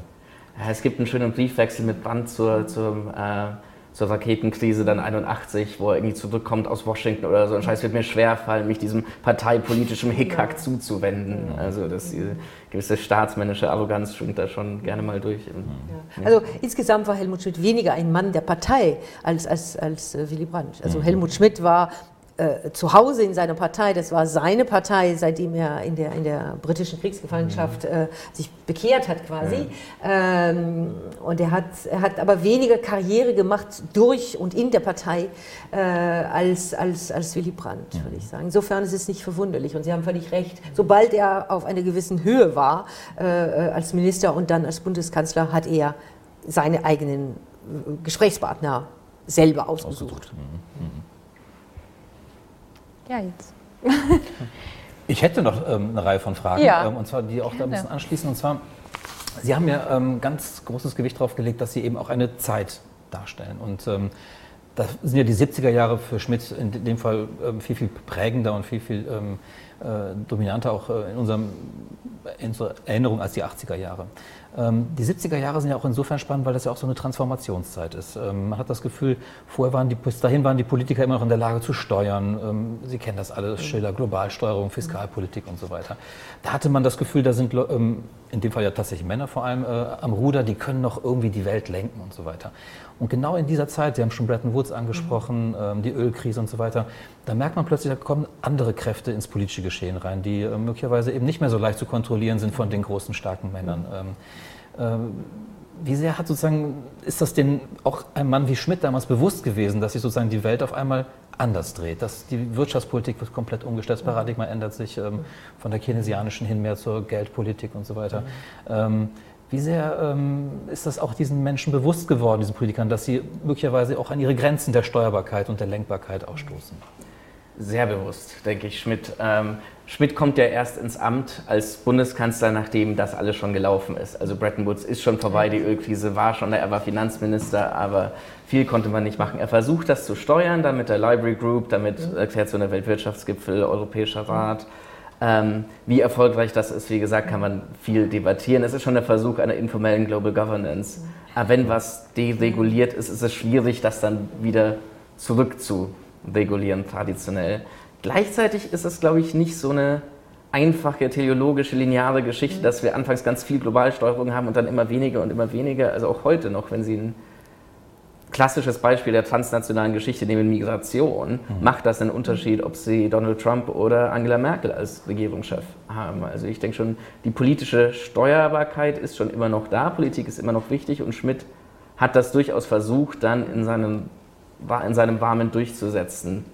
Ja, es gibt einen schönen Briefwechsel mit Brandt zur, zur äh, zur Raketenkrise dann 81, wo er irgendwie zurückkommt aus Washington oder so. Und Scheiß wird mir schwerfallen, mich diesem parteipolitischen Hickhack ja. zuzuwenden. Also das, diese gewisse staatsmännische Arroganz schwingt da schon gerne mal durch. Ja. Also insgesamt war Helmut Schmidt weniger ein Mann der Partei als, als, als äh, Willy Brandt. Also mhm. Helmut Schmidt war äh, zu Hause in seiner Partei, das war seine Partei, seitdem er in der, in der britischen Kriegsgefangenschaft äh, sich bekehrt hat quasi. Ja. Ähm, und er hat, er hat aber weniger Karriere gemacht durch und in der Partei äh, als, als, als Willy Brandt, ja. würde ich sagen. Insofern ist es nicht verwunderlich und Sie haben völlig recht. Sobald er auf einer gewissen Höhe war äh, äh, als Minister und dann als Bundeskanzler, hat er seine eigenen Gesprächspartner selber ausgesucht. ausgesucht. Mhm. Mhm. Ja, jetzt. [LAUGHS] ich hätte noch ähm, eine Reihe von Fragen, ja. ähm, und zwar die auch da ein bisschen anschließen. Und zwar, Sie haben ja ähm, ganz großes Gewicht darauf gelegt, dass Sie eben auch eine Zeit darstellen. Und ähm, das sind ja die 70er Jahre für Schmidt in dem Fall ähm, viel, viel prägender und viel, viel ähm, äh, dominanter auch äh, in, unserem, in unserer Erinnerung als die 80er Jahre. Ähm, die 70er Jahre sind ja auch insofern spannend, weil das ja auch so eine Transformationszeit ist. Ähm, man hat das Gefühl, vorher waren die, bis dahin waren die Politiker immer noch in der Lage zu steuern. Ähm, Sie kennen das alles, Schilder, Globalsteuerung, Fiskalpolitik und so weiter. Da hatte man das Gefühl, da sind in dem Fall ja tatsächlich Männer vor allem äh, am Ruder, die können noch irgendwie die Welt lenken und so weiter. Und genau in dieser Zeit, Sie haben schon Bretton Woods angesprochen, mhm. die Ölkrise und so weiter, da merkt man plötzlich, da kommen andere Kräfte ins politische Geschehen rein, die möglicherweise eben nicht mehr so leicht zu kontrollieren sind von den großen, starken Männern. Mhm. Ähm, wie sehr hat sozusagen, ist das denn auch einem Mann wie Schmidt damals bewusst gewesen, dass sich sozusagen die Welt auf einmal anders dreht, dass die Wirtschaftspolitik wird komplett umgestellt, das Paradigma ändert sich ähm, von der keynesianischen hin mehr zur Geldpolitik und so weiter. Ähm, wie sehr ähm, ist das auch diesen Menschen bewusst geworden, diesen Politikern, dass sie möglicherweise auch an ihre Grenzen der Steuerbarkeit und der Lenkbarkeit ausstoßen? Sehr bewusst, denke ich, Schmidt. Ähm, Schmidt kommt ja erst ins Amt als Bundeskanzler, nachdem das alles schon gelaufen ist. Also Bretton Woods ist schon vorbei, die Ölkrise war schon, er war Finanzminister, aber viel konnte man nicht machen. Er versucht das zu steuern, dann mit der Library Group, damit erklärt so eine Weltwirtschaftsgipfel, Europäischer Rat. Ähm, wie erfolgreich das ist, wie gesagt, kann man viel debattieren. Es ist schon der Versuch einer informellen Global Governance. Aber wenn was dereguliert ist, ist es schwierig, das dann wieder zurückzu regulieren traditionell. Gleichzeitig ist es, glaube ich, nicht so eine einfache teleologische lineare Geschichte, dass wir anfangs ganz viel Globalsteuerung haben und dann immer weniger und immer weniger. Also auch heute noch, wenn Sie ein klassisches Beispiel der transnationalen Geschichte nehmen, Migration, mhm. macht das einen Unterschied, ob Sie Donald Trump oder Angela Merkel als Regierungschef haben. Also ich denke schon, die politische Steuerbarkeit ist schon immer noch da, Politik ist immer noch wichtig und Schmidt hat das durchaus versucht, dann in seinem in seinem Warmen durchzusetzen.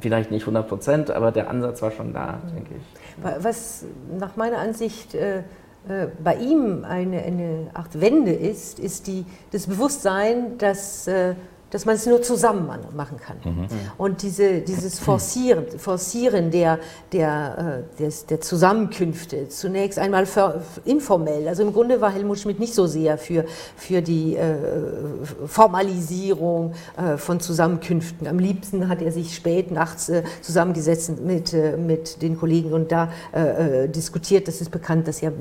Vielleicht nicht 100 Prozent, aber der Ansatz war schon da, denke ich. Was nach meiner Ansicht äh, äh, bei ihm eine, eine Art Wende ist, ist die, das Bewusstsein, dass äh, dass man es nur zusammen machen kann. Mhm. Und diese, dieses Forcieren, [CLEARS THROAT] Forcieren der, der, äh, des, der Zusammenkünfte, zunächst einmal für, informell, also im Grunde war Helmut Schmidt nicht so sehr für, für die äh, Formalisierung äh, von Zusammenkünften. Am liebsten hat er sich spät nachts äh, zusammengesetzt mit, äh, mit den Kollegen und da äh, diskutiert. Das ist bekannt, dass er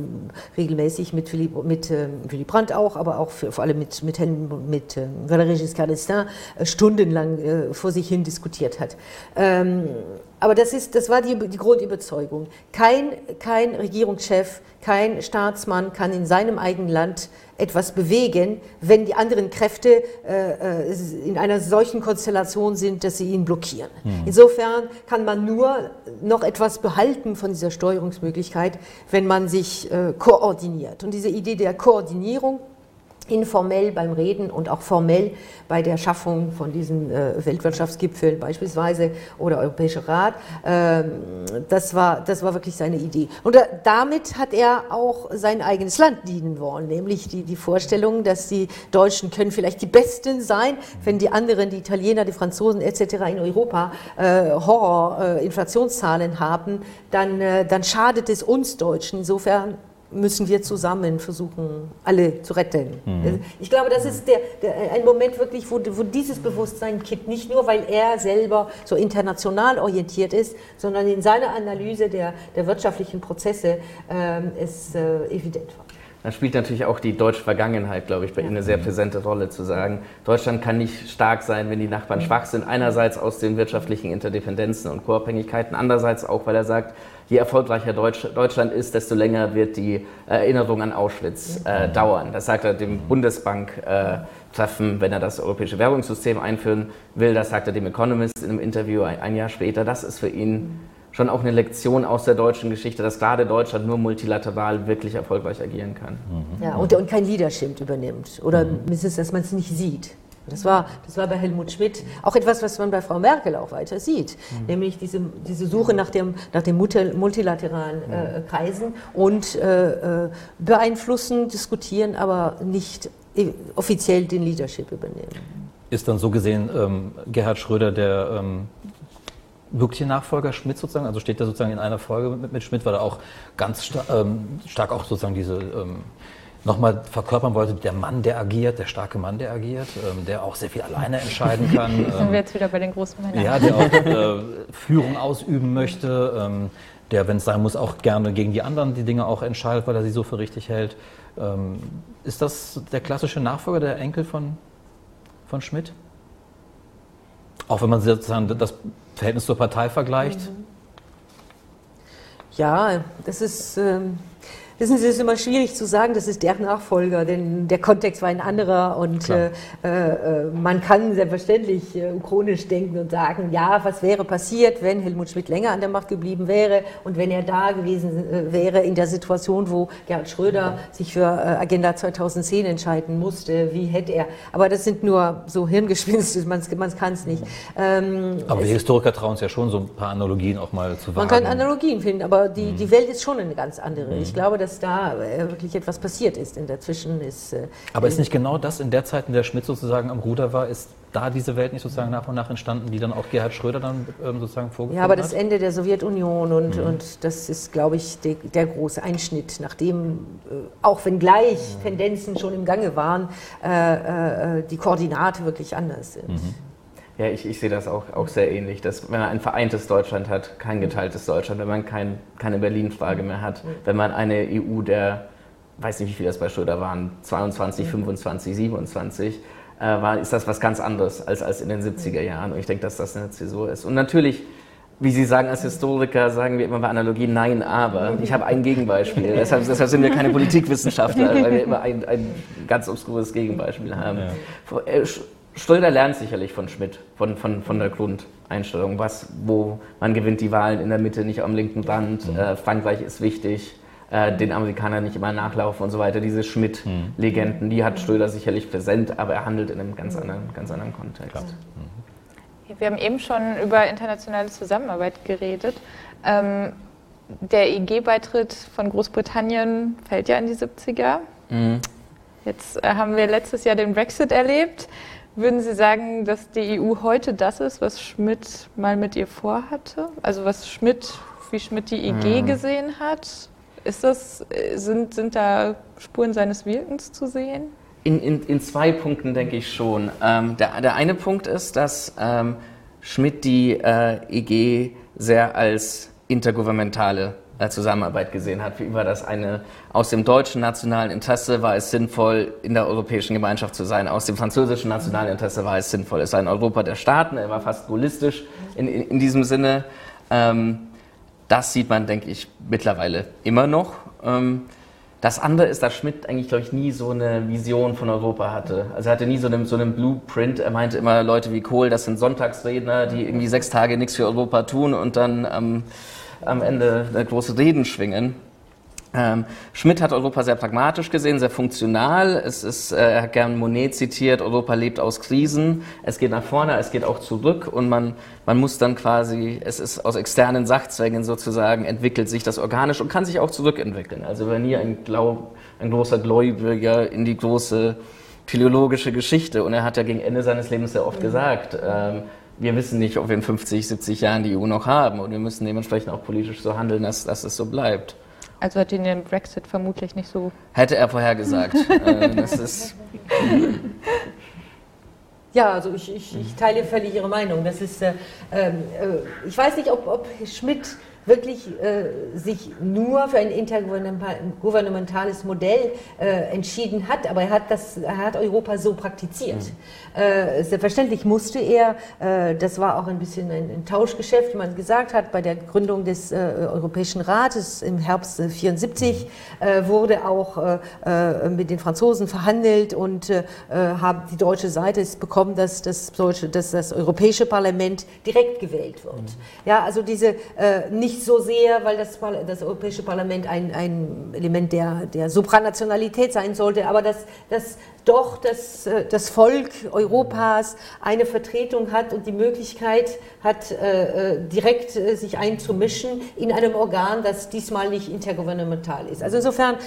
regelmäßig mit Philipp, mit, Willy Brandt auch, aber auch für, vor allem mit, mit, Helmut, mit Valéry Giscard d'Estaing äh, stundenlang äh, vor sich hin diskutiert hat. Ähm, aber das, ist, das war die, die Grundüberzeugung. Kein, kein Regierungschef, kein Staatsmann kann in seinem eigenen Land etwas bewegen, wenn die anderen Kräfte äh, in einer solchen Konstellation sind, dass sie ihn blockieren. Mhm. Insofern kann man nur noch etwas behalten von dieser Steuerungsmöglichkeit, wenn man sich äh, koordiniert. Und diese Idee der Koordinierung informell beim Reden und auch formell bei der Schaffung von diesen äh, Weltwirtschaftsgipfeln beispielsweise oder Europäischer Rat. Ähm, das, war, das war wirklich seine Idee. Und da, damit hat er auch sein eigenes Land dienen wollen, nämlich die, die Vorstellung, dass die Deutschen können vielleicht die Besten sein, wenn die anderen, die Italiener, die Franzosen etc. in Europa äh, Horror-Inflationszahlen äh, haben, dann, äh, dann schadet es uns Deutschen. Insofern müssen wir zusammen versuchen, alle zu retten. Mhm. Ich glaube, das ist der, der, ein Moment wirklich, wo, wo dieses Bewusstsein kippt, nicht nur, weil er selber so international orientiert ist, sondern in seiner Analyse der, der wirtschaftlichen Prozesse ähm, es äh, evident war. Da spielt natürlich auch die deutsche Vergangenheit, glaube ich, bei ja. ihm eine sehr präsente Rolle, zu sagen, Deutschland kann nicht stark sein, wenn die Nachbarn mhm. schwach sind. Einerseits aus den wirtschaftlichen Interdependenzen und Co-Abhängigkeiten, andererseits auch, weil er sagt, je erfolgreicher Deutsch, Deutschland ist, desto länger wird die Erinnerung an Auschwitz äh, dauern. Das sagt er dem Bundesbank-Treffen, wenn er das europäische Währungssystem einführen will. Das sagt er dem Economist in einem Interview ein, ein Jahr später. Das ist für ihn schon auch eine Lektion aus der deutschen Geschichte, dass gerade Deutschland nur multilateral wirklich erfolgreich agieren kann. Ja, und, und kein Leadership übernimmt oder mhm. dass man es nicht sieht. Das war, das war bei Helmut Schmidt auch etwas, was man bei Frau Merkel auch weiter sieht, mhm. nämlich diese, diese Suche nach dem, nach dem multilateralen äh, Kreisen und äh, äh, beeinflussen, diskutieren, aber nicht offiziell den Leadership übernehmen. Ist dann so gesehen ähm, Gerhard Schröder der ähm, wirkliche Nachfolger Schmidt sozusagen? Also steht er sozusagen in einer Folge mit, mit Schmidt, weil er auch ganz star ähm, stark auch sozusagen diese ähm, nochmal verkörpern wollte, der Mann, der agiert, der starke Mann, der agiert, ähm, der auch sehr viel alleine entscheiden kann. Ähm, [LAUGHS] sind wir jetzt wieder bei den großen Männern. Ja, der auch äh, Führung ausüben möchte, ähm, der, wenn es sein muss, auch gerne gegen die anderen die Dinge auch entscheidet, weil er sie so für richtig hält. Ähm, ist das der klassische Nachfolger, der Enkel von, von Schmidt? Auch wenn man sozusagen das Verhältnis zur Partei vergleicht? Mhm. Ja, das ist. Wissen Sie, es ist immer schwierig zu sagen, das ist der Nachfolger, denn der Kontext war ein anderer und äh, äh, man kann selbstverständlich äh, chronisch denken und sagen, ja, was wäre passiert, wenn Helmut Schmidt länger an der Macht geblieben wäre und wenn er da gewesen äh, wäre in der Situation, wo Gerhard Schröder sich für äh, Agenda 2010 entscheiden musste, wie hätte er, aber das sind nur so Hirngespinste, [LAUGHS] man, kann es nicht. Ähm, aber die Historiker trauen es ja schon, so ein paar Analogien auch mal zu wagen. Man kann Analogien finden, aber die, die Welt ist schon eine ganz andere. Mhm. Ich glaube, dass da äh, wirklich etwas passiert ist in dazwischen. Ist, äh, Aber ist nicht genau das in der Zeit, in der Schmidt sozusagen am Ruder war, ist da diese Welt nicht sozusagen nach und nach entstanden, die dann auch Gerhard Schröder dann ähm, sozusagen vorgefunden hat? Ja, aber das Ende der Sowjetunion und, mhm. und das ist, glaube ich, de, der große Einschnitt, nachdem, äh, auch wenn gleich mhm. Tendenzen schon im Gange waren, äh, äh, die Koordinate wirklich anders sind. Mhm. Ja, ich, ich sehe das auch, auch sehr ähnlich, dass wenn man ein vereintes Deutschland hat, kein geteiltes Deutschland, wenn man kein, keine Berlin-Frage mehr hat, wenn man eine EU der, weiß nicht, wie viel das bei Schröder waren, 22, 25, 27, äh, war, ist das was ganz anderes als, als in den 70er Jahren. Und ich denke, dass das eine Zäsur ist. Und natürlich, wie Sie sagen, als Historiker sagen wir immer bei Analogien nein, aber. Ich habe ein Gegenbeispiel. [LAUGHS] deshalb, deshalb sind wir keine Politikwissenschaftler, weil wir immer ein, ein ganz obskures Gegenbeispiel haben. Ja. Schröder lernt sicherlich von Schmidt, von, von, von der Grundeinstellung, was, wo man gewinnt die Wahlen in der Mitte, nicht am linken Rand, mhm. äh, Frankreich ist wichtig, äh, den Amerikanern nicht immer nachlaufen und so weiter. Diese Schmidt-Legenden, die hat Schröder sicherlich präsent, aber er handelt in einem ganz anderen, ganz anderen Kontext. Mhm. Wir haben eben schon über internationale Zusammenarbeit geredet. Ähm, der EG-Beitritt von Großbritannien fällt ja in die 70er. Mhm. Jetzt äh, haben wir letztes Jahr den Brexit erlebt. Würden Sie sagen, dass die EU heute das ist, was Schmidt mal mit ihr vorhatte? Also was Schmidt, wie Schmidt die EG hm. gesehen hat? Ist das, sind, sind da Spuren seines Wirkens zu sehen? In, in, in zwei Punkten denke ich schon. Ähm, der, der eine Punkt ist, dass ähm, Schmidt die äh, EG sehr als intergouvernementale Zusammenarbeit gesehen hat. Wie war das eine aus dem deutschen nationalen Interesse war es sinnvoll, in der europäischen Gemeinschaft zu sein. Aus dem französischen nationalen Interesse war es sinnvoll. Es war ein Europa der Staaten. Er war fast gaullistisch in, in, in diesem Sinne. Ähm, das sieht man, denke ich, mittlerweile immer noch. Ähm, das andere ist, dass Schmidt eigentlich, glaube ich, nie so eine Vision von Europa hatte. Also er hatte nie so einen, so einen Blueprint. Er meinte immer, Leute wie Kohl, das sind Sonntagsredner, die irgendwie sechs Tage nichts für Europa tun und dann ähm, am Ende große Reden schwingen. Ähm, Schmidt hat Europa sehr pragmatisch gesehen, sehr funktional. Es ist, äh, er hat gern Monet zitiert, Europa lebt aus Krisen. Es geht nach vorne, es geht auch zurück und man, man muss dann quasi, es ist aus externen Sachzwängen sozusagen, entwickelt sich das organisch und kann sich auch zurückentwickeln. Also er war nie ein, Glaub, ein großer Gläubiger in die große philologische Geschichte und er hat ja gegen Ende seines Lebens sehr oft gesagt, ähm, wir wissen nicht, ob wir in 50, 70 Jahren die EU noch haben und wir müssen dementsprechend auch politisch so handeln, dass, dass es so bleibt. Also hat ihn den Brexit vermutlich nicht so. Hätte er vorhergesagt. [LAUGHS] äh, das ist. Ja, also ich, ich, ich, teile völlig Ihre Meinung. Das ist, äh, ähm, äh, ich weiß nicht, ob, ob Schmidt wirklich äh, sich nur für ein intergouvernementales Modell äh, entschieden hat, aber er hat, das, er hat Europa so praktiziert. Mhm. Äh, selbstverständlich musste er, äh, das war auch ein bisschen ein, ein, Tauschgeschäft, wie man gesagt hat, bei der Gründung des äh, Europäischen Rates im Herbst 1974 mhm. wurde auch mit den Franzosen verhandelt und haben die deutsche Seite es bekommen, dass das, deutsche, dass das Europäische Parlament direkt gewählt wird. Mhm. Ja, also diese nicht nicht so sehr, weil das, das Europäische Parlament ein, ein Element der, der Supranationalität sein sollte, aber dass, dass doch das, äh, das Volk Europas eine Vertretung hat und die Möglichkeit hat, äh, äh, direkt sich einzumischen in einem Organ, das diesmal nicht intergouvernemental ist. Also insofern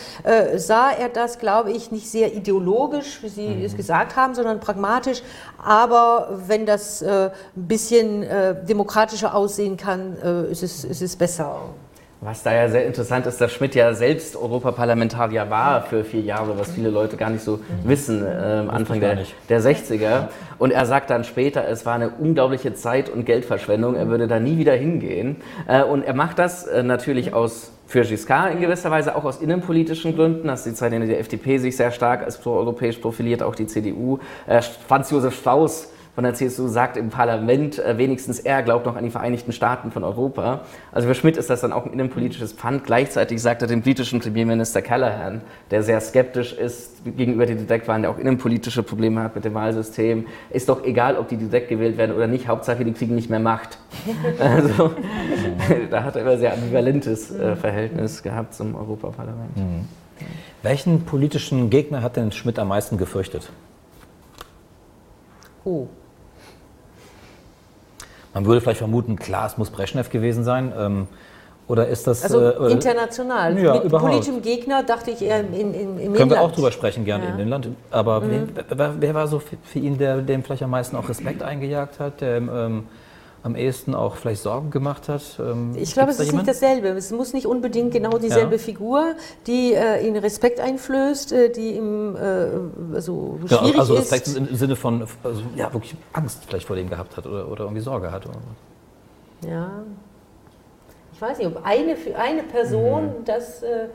sah er das, glaube ich, nicht sehr ideologisch, wie Sie mhm. es gesagt haben, sondern pragmatisch. Aber wenn das ein bisschen demokratischer aussehen kann, ist es, ist es besser. Was da ja sehr interessant ist, dass Schmidt ja selbst Europaparlamentarier war für vier Jahre, was viele Leute gar nicht so wissen, äh, Anfang der, der 60er. Und er sagt dann später, es war eine unglaubliche Zeit- und Geldverschwendung, er würde da nie wieder hingehen. Äh, und er macht das äh, natürlich aus für Giscard in gewisser Weise auch aus innenpolitischen Gründen. Das ist die Zeit, in der die FDP sich sehr stark als proeuropäisch profiliert, auch die CDU. Äh, Franz Josef Strauß von der CSU sagt im Parlament, äh, wenigstens er glaubt noch an die Vereinigten Staaten von Europa. Also für Schmidt ist das dann auch ein innenpolitisches Pfand. Gleichzeitig sagt er dem britischen Premierminister Callahan, der sehr skeptisch ist gegenüber den Dudek-Wahlen, der auch innenpolitische Probleme hat mit dem Wahlsystem, ist doch egal, ob die Dudek gewählt werden oder nicht, Hauptsache die kriegen nicht mehr Macht. [LAUGHS] also da hat er immer sehr ambivalentes äh, Verhältnis gehabt zum Europaparlament. Mhm. Welchen politischen Gegner hat denn Schmidt am meisten gefürchtet? Oh. Man würde vielleicht vermuten, klar, es muss Brezhnev gewesen sein. Ähm, oder ist das. Also äh, international. Ja, Mit überhaupt. politischem Gegner dachte ich eher in, in, im Können Inland. wir auch drüber sprechen, gerne ja. im Inland. Aber mhm. wer, wer, war so für, für ihn, der dem vielleicht am meisten auch Respekt eingejagt hat? Der, ähm, am ehesten auch vielleicht Sorgen gemacht hat? Ähm, ich glaube, es ist jemand? nicht dasselbe. Es muss nicht unbedingt genau dieselbe ja. Figur, die äh, ihn Respekt einflößt, äh, die ihm äh, also schwierig ja, also ist. Respekt im Sinne von also, ja, wirklich Angst vielleicht vor dem gehabt hat oder, oder irgendwie Sorge hat. Ja. Ich weiß nicht, ob eine, eine Person mhm. das äh,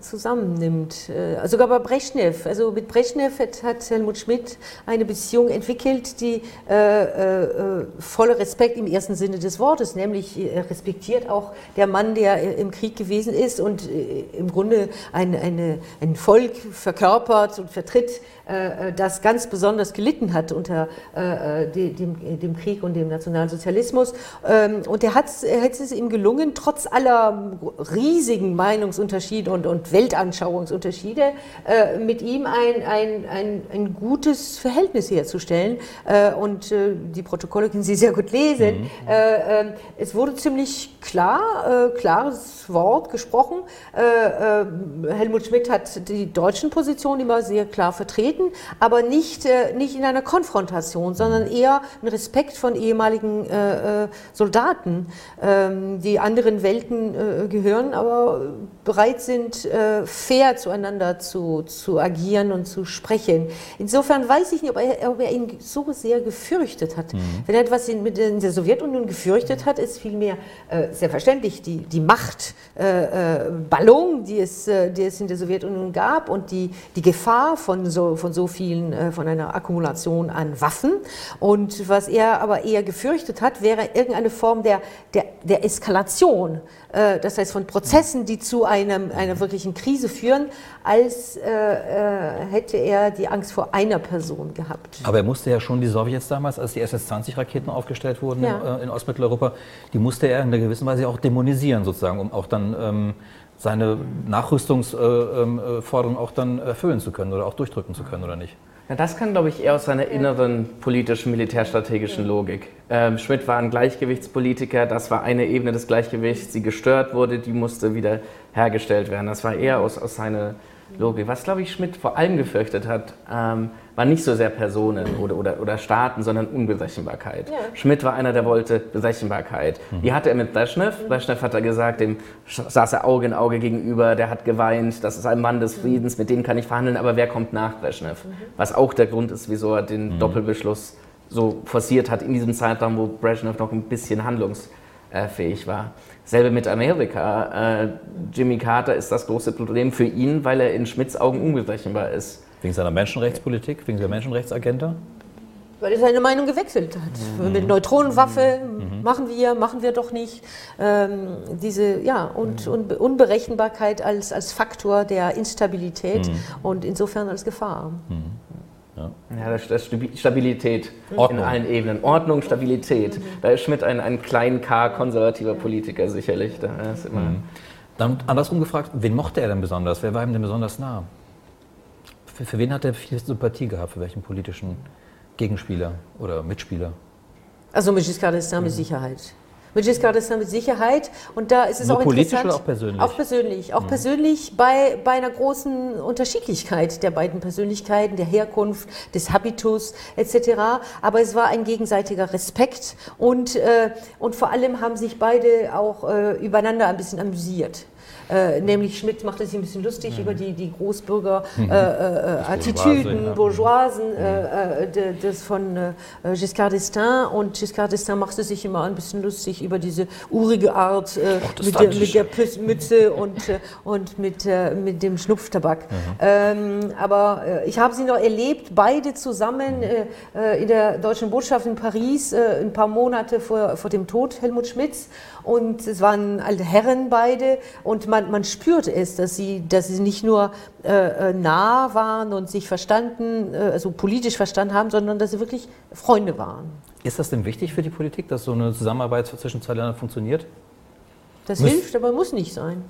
zusammennimmt. Äh, sogar bei Brezhnev. Also mit Brezhnev hat Helmut Schmidt eine Beziehung entwickelt, die äh, äh, voller Respekt im ersten Sinne des Wortes, nämlich er respektiert auch der Mann, der im Krieg gewesen ist und äh, im Grunde ein, eine, ein Volk verkörpert und vertritt, äh, das ganz besonders gelitten hat unter dem, dem, Krieg und dem Nationalsozialismus. Ähm, und er hat, hat es ihm gelungen, trotz aller riesigen Meinungsunterschiede und, und Weltanschauungsunterschiede, äh, mit ihm ein, ein, ein, ein, gutes Verhältnis herzustellen. Äh, und äh, die Protokolle können Sie sehr gut lesen. Mhm. Äh, äh, es wurde ziemlich klar, äh, klares Wort gesprochen. Helmut Schmidt hat die deutschen Positionen immer sehr klar vertreten, aber nicht, nicht in einer Konfrontation, sondern mhm. eher ein Respekt von ehemaligen Soldaten, ähm, die anderen Welten gehören, aber bereit sind, sind, äh, fair zueinander zu, zu agieren und zu sprechen. Insofern weiß ich nicht, ob er, ob er ihn so sehr gefürchtet hat. Mhm. Wenn er etwas in, in, der Sowjetunion gefürchtet hat, ist vielmehr äh, selbstverständlich die, die Machtballon, äh, äh die, es, äh, die es in der Sowjetunion gab und die, die Gefahr von so, von so vielen, äh, von einer Akkumulation an Waffen. Und was er aber eher gefürchtet hat, wäre irgendeine Form der, der, der Eskalation das heißt von Prozessen, die zu einem, einer wirklichen Krise führen, als äh, äh, hätte er die Angst vor einer Person gehabt. Aber er musste ja schon die Sowjets damals, als die SS-20-Raketen aufgestellt wurden ja. in, in Ostmitteleuropa, die musste er in einer gewissen Weise auch dämonisieren sozusagen, um auch dann ähm, seine Nachrüstungsforderungen auch dann erfüllen zu können oder auch durchdrücken zu können, oder nicht? Ja, das kann, glaube ich, eher aus seiner inneren politischen, militärstrategischen Logik. Ähm, Schmidt war ein Gleichgewichtspolitiker, das war eine Ebene des Gleichgewichts, die gestört wurde, die musste wieder hergestellt werden. Das war eher aus, aus seiner Logik. Was, glaube ich, Schmidt vor allem gefürchtet hat, ähm, war nicht so sehr Personen oder, oder, oder Staaten, sondern Unberechenbarkeit. Ja. Schmidt war einer, der wollte Berechenbarkeit. Mhm. Die hatte er mit Brezhnev. Mhm. Brezhnev hat er gesagt, dem saß er Auge in Auge gegenüber, der hat geweint, das ist ein Mann des Friedens, mit dem kann ich verhandeln, aber wer kommt nach Brezhnev? Mhm. Was auch der Grund ist, wieso er den mhm. Doppelbeschluss so forciert hat in diesem Zeitraum, wo Brezhnev noch ein bisschen Handlungs äh, fähig war. Selbe mit Amerika. Äh, Jimmy Carter ist das große Problem für ihn, weil er in Schmidts Augen unberechenbar ist. Wegen seiner Menschenrechtspolitik, wegen der Menschenrechtsagenda? Weil er seine Meinung gewechselt hat. Mhm. Mit Neutronenwaffe mhm. machen wir, machen wir doch nicht. Ähm, diese, ja, und, mhm. und Unberechenbarkeit als, als Faktor der Instabilität mhm. und insofern als Gefahr. Mhm. Ja, ja das, das Stabilität Ordnung. in allen Ebenen. Ordnung, Stabilität. Mhm. Da ist Schmidt ein, ein klein K konservativer Politiker sicherlich. Da ist immer Dann andersrum gefragt, wen mochte er denn besonders? Wer war ihm denn besonders nah? Für, für wen hat er viel Sympathie gehabt? Für welchen politischen Gegenspieler oder Mitspieler? Also mit Giscard d'Estaing mit Sicherheit. Mit Giscard d'Estaing mit Sicherheit. Und da ist es Nur auch politisch interessant. oder auch persönlich? Auch persönlich. Auch mhm. persönlich bei, bei einer großen Unterschiedlichkeit der beiden Persönlichkeiten, der Herkunft, des Habitus etc. Aber es war ein gegenseitiger Respekt und, äh, und vor allem haben sich beide auch äh, übereinander ein bisschen amüsiert. Äh, nämlich Schmidt machte sich ein bisschen lustig mhm. über die, die Großbürger-Attitüden, mhm. äh, äh, Bourgeoisen, mhm. äh, äh, das von Giscard d'Estaing. Und Giscard d'Estaing machte sich immer ein bisschen lustig über diese urige Art mit, der, mit der Mütze und, und mit, mit dem Schnupftabak. Mhm. Ähm, aber ich habe sie noch erlebt, beide zusammen mhm. in der deutschen Botschaft in Paris, ein paar Monate vor, vor dem Tod Helmut Schmidts. Und es waren alte Herren beide und man, man spürte es, dass sie, dass sie nicht nur äh, äh, nah waren und sich verstanden, äh, also politisch verstanden haben, sondern dass sie wirklich Freunde waren. Ist das denn wichtig für die Politik, dass so eine Zusammenarbeit zwischen zwei Ländern funktioniert? Das muss hilft, aber muss nicht sein.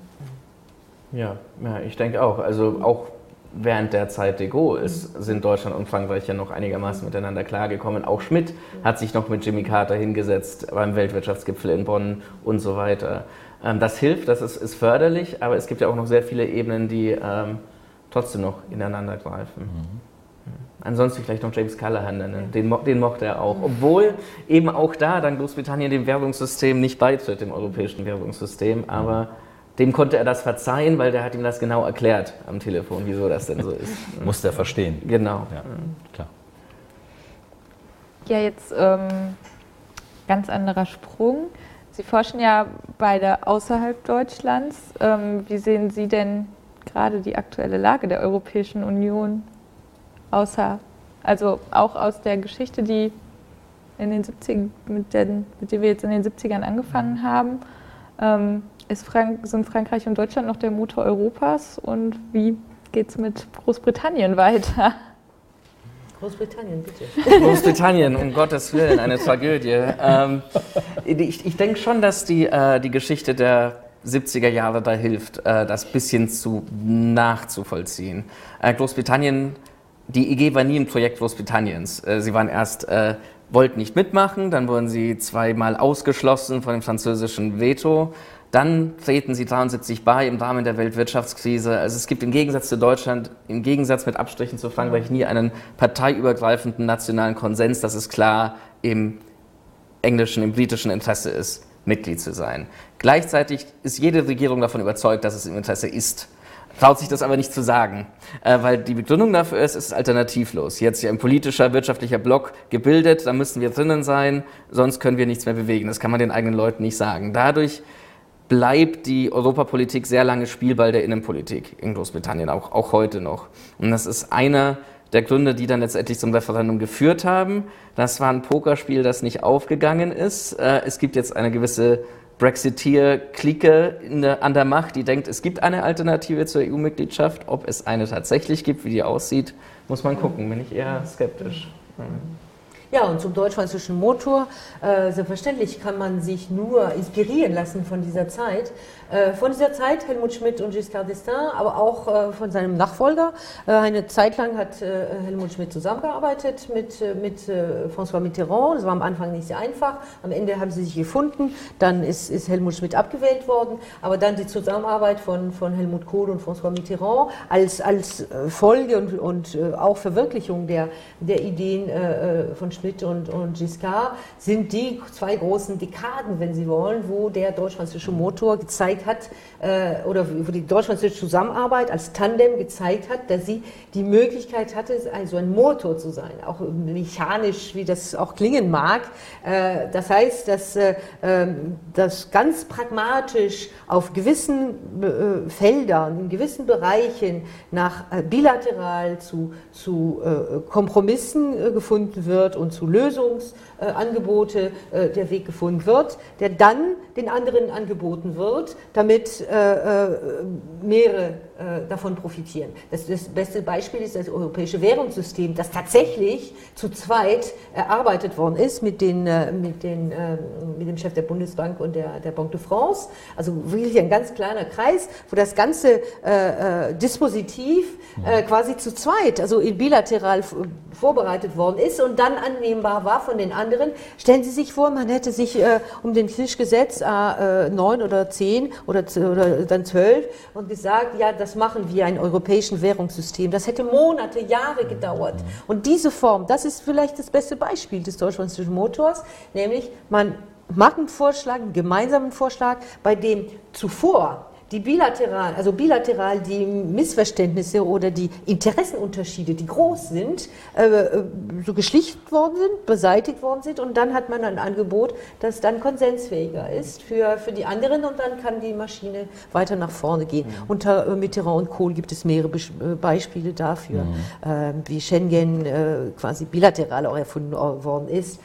Ja, ja, ich denke auch. Also auch während der Zeit de Gaulle ist, sind Deutschland und Frankreich ja noch einigermaßen miteinander klargekommen. Auch Schmidt hat sich noch mit Jimmy Carter hingesetzt beim Weltwirtschaftsgipfel in Bonn und so weiter. Ähm, das hilft, das ist, ist, förderlich, aber es gibt ja auch noch sehr viele Ebenen, die ähm, trotzdem noch ineinander greifen. Mhm. Ansonsten vielleicht noch James Callahan nennen, den, den, mochte er auch. Obwohl eben auch da dann Großbritannien dem Währungssystem nicht beitritt, dem europäischen Währungssystem, aber dem konnte er das verzeihen, weil der hat ihm das genau erklärt am Telefon, wieso das denn so ist. [LAUGHS] Musste er verstehen. Genau. Ja, klar. Ja, jetzt ähm, ganz anderer Sprung. Sie forschen ja beide außerhalb Deutschlands. Ähm, wie sehen Sie denn gerade die aktuelle Lage der Europäischen Union außer, also auch aus der Geschichte, die in den 70 mit, den, mit der wir jetzt in den 70ern angefangen haben? Ähm, ist Frank sind Frankreich und Deutschland noch der Motor Europas und wie geht es mit Großbritannien weiter? Großbritannien, bitte. Großbritannien, um Gottes Willen, eine Tragödie. Ähm, ich, ich denke schon, dass die, äh, die Geschichte der 70er Jahre da hilft, äh, das bisschen zu nachzuvollziehen. Äh, Großbritannien, die IG war nie ein Projekt Großbritanniens. Äh, sie waren erst, äh, wollten nicht mitmachen, dann wurden sie zweimal ausgeschlossen von dem französischen Veto. Dann treten sie 73 bei im Rahmen der Weltwirtschaftskrise. Also es gibt im Gegensatz zu Deutschland, im Gegensatz mit Abstrichen zu Frankreich, nie einen parteiübergreifenden nationalen Konsens, dass es klar im englischen, im britischen Interesse ist, Mitglied zu sein. Gleichzeitig ist jede Regierung davon überzeugt, dass es im Interesse ist. Traut sich das aber nicht zu sagen, äh, weil die Begründung dafür ist, es ist alternativlos. Jetzt ja ein politischer, wirtschaftlicher Block gebildet, da müssen wir drinnen sein, sonst können wir nichts mehr bewegen. Das kann man den eigenen Leuten nicht sagen. Dadurch bleibt die Europapolitik sehr lange Spielball der Innenpolitik in Großbritannien, auch, auch heute noch. Und das ist einer der Gründe, die dann letztendlich zum Referendum geführt haben. Das war ein Pokerspiel, das nicht aufgegangen ist. Äh, es gibt jetzt eine gewisse Brexiteer-Clique an der Macht, die denkt, es gibt eine Alternative zur EU-Mitgliedschaft. Ob es eine tatsächlich gibt, wie die aussieht, muss man gucken. Bin ich eher skeptisch. Ja, und zum deutsch-französischen Motor, äh, selbstverständlich kann man sich nur inspirieren lassen von dieser Zeit. Äh, von dieser Zeit Helmut Schmidt und Giscard d'Estaing, aber auch äh, von seinem Nachfolger. Äh, eine Zeit lang hat Helmut Schmidt zusammengearbeitet mit, mit François Mitterrand. Das war am Anfang nicht sehr einfach. Am Ende haben sie sich gefunden. Dann ist, ist Helmut Schmidt abgewählt worden. Aber dann die Zusammenarbeit von, von Helmut Kohl und François Mitterrand als, als Folge und, und auch Verwirklichung der, der Ideen von Schmidt Schmidt und, und Giscard, sind die zwei großen Dekaden, wenn Sie wollen, wo der deutsch-französische Motor gezeigt hat, äh, oder wo die deutsch-französische Zusammenarbeit als Tandem gezeigt hat, dass sie die Möglichkeit hatte, also ein Motor zu sein, auch mechanisch, wie das auch klingen mag. Äh, das heißt, dass äh, ähm, das ganz pragmatisch auf gewissen äh, Feldern, in gewissen Bereichen nach äh, bilateral zu, zu äh, Kompromissen gefunden wird und zu Lösungsangebote der Weg gefunden wird, der dann den anderen angeboten wird, damit mehrere davon profitieren. Das, das beste Beispiel ist das europäische Währungssystem, das tatsächlich zu zweit erarbeitet worden ist mit, den, mit, den, mit dem Chef der Bundesbank und der, der Banque de France. Also wirklich ein ganz kleiner Kreis, wo das ganze äh, Dispositiv äh, quasi zu zweit, also bilateral vorbereitet worden ist und dann annehmbar war von den anderen. Stellen Sie sich vor, man hätte sich äh, um den Tisch gesetzt, äh, neun oder zehn oder, oder dann zwölf und gesagt, ja, das machen wir, ein europäischen Währungssystem. Das hätte Monate, Jahre gedauert. Und diese Form, das ist vielleicht das beste Beispiel des deutsch-französischen Motors, nämlich man macht einen Vorschlag, einen gemeinsamen Vorschlag, bei dem zuvor die bilateral, also bilateral die Missverständnisse oder die Interessenunterschiede, die groß sind, äh, äh, so geschlicht worden sind, beseitigt worden sind und dann hat man ein Angebot, das dann konsensfähiger ist für, für die anderen und dann kann die Maschine weiter nach vorne gehen. Mhm. Unter äh, Mitterrand und Kohl gibt es mehrere äh, Beispiele dafür, mhm. äh, wie Schengen äh, quasi bilateral auch erfunden worden ist.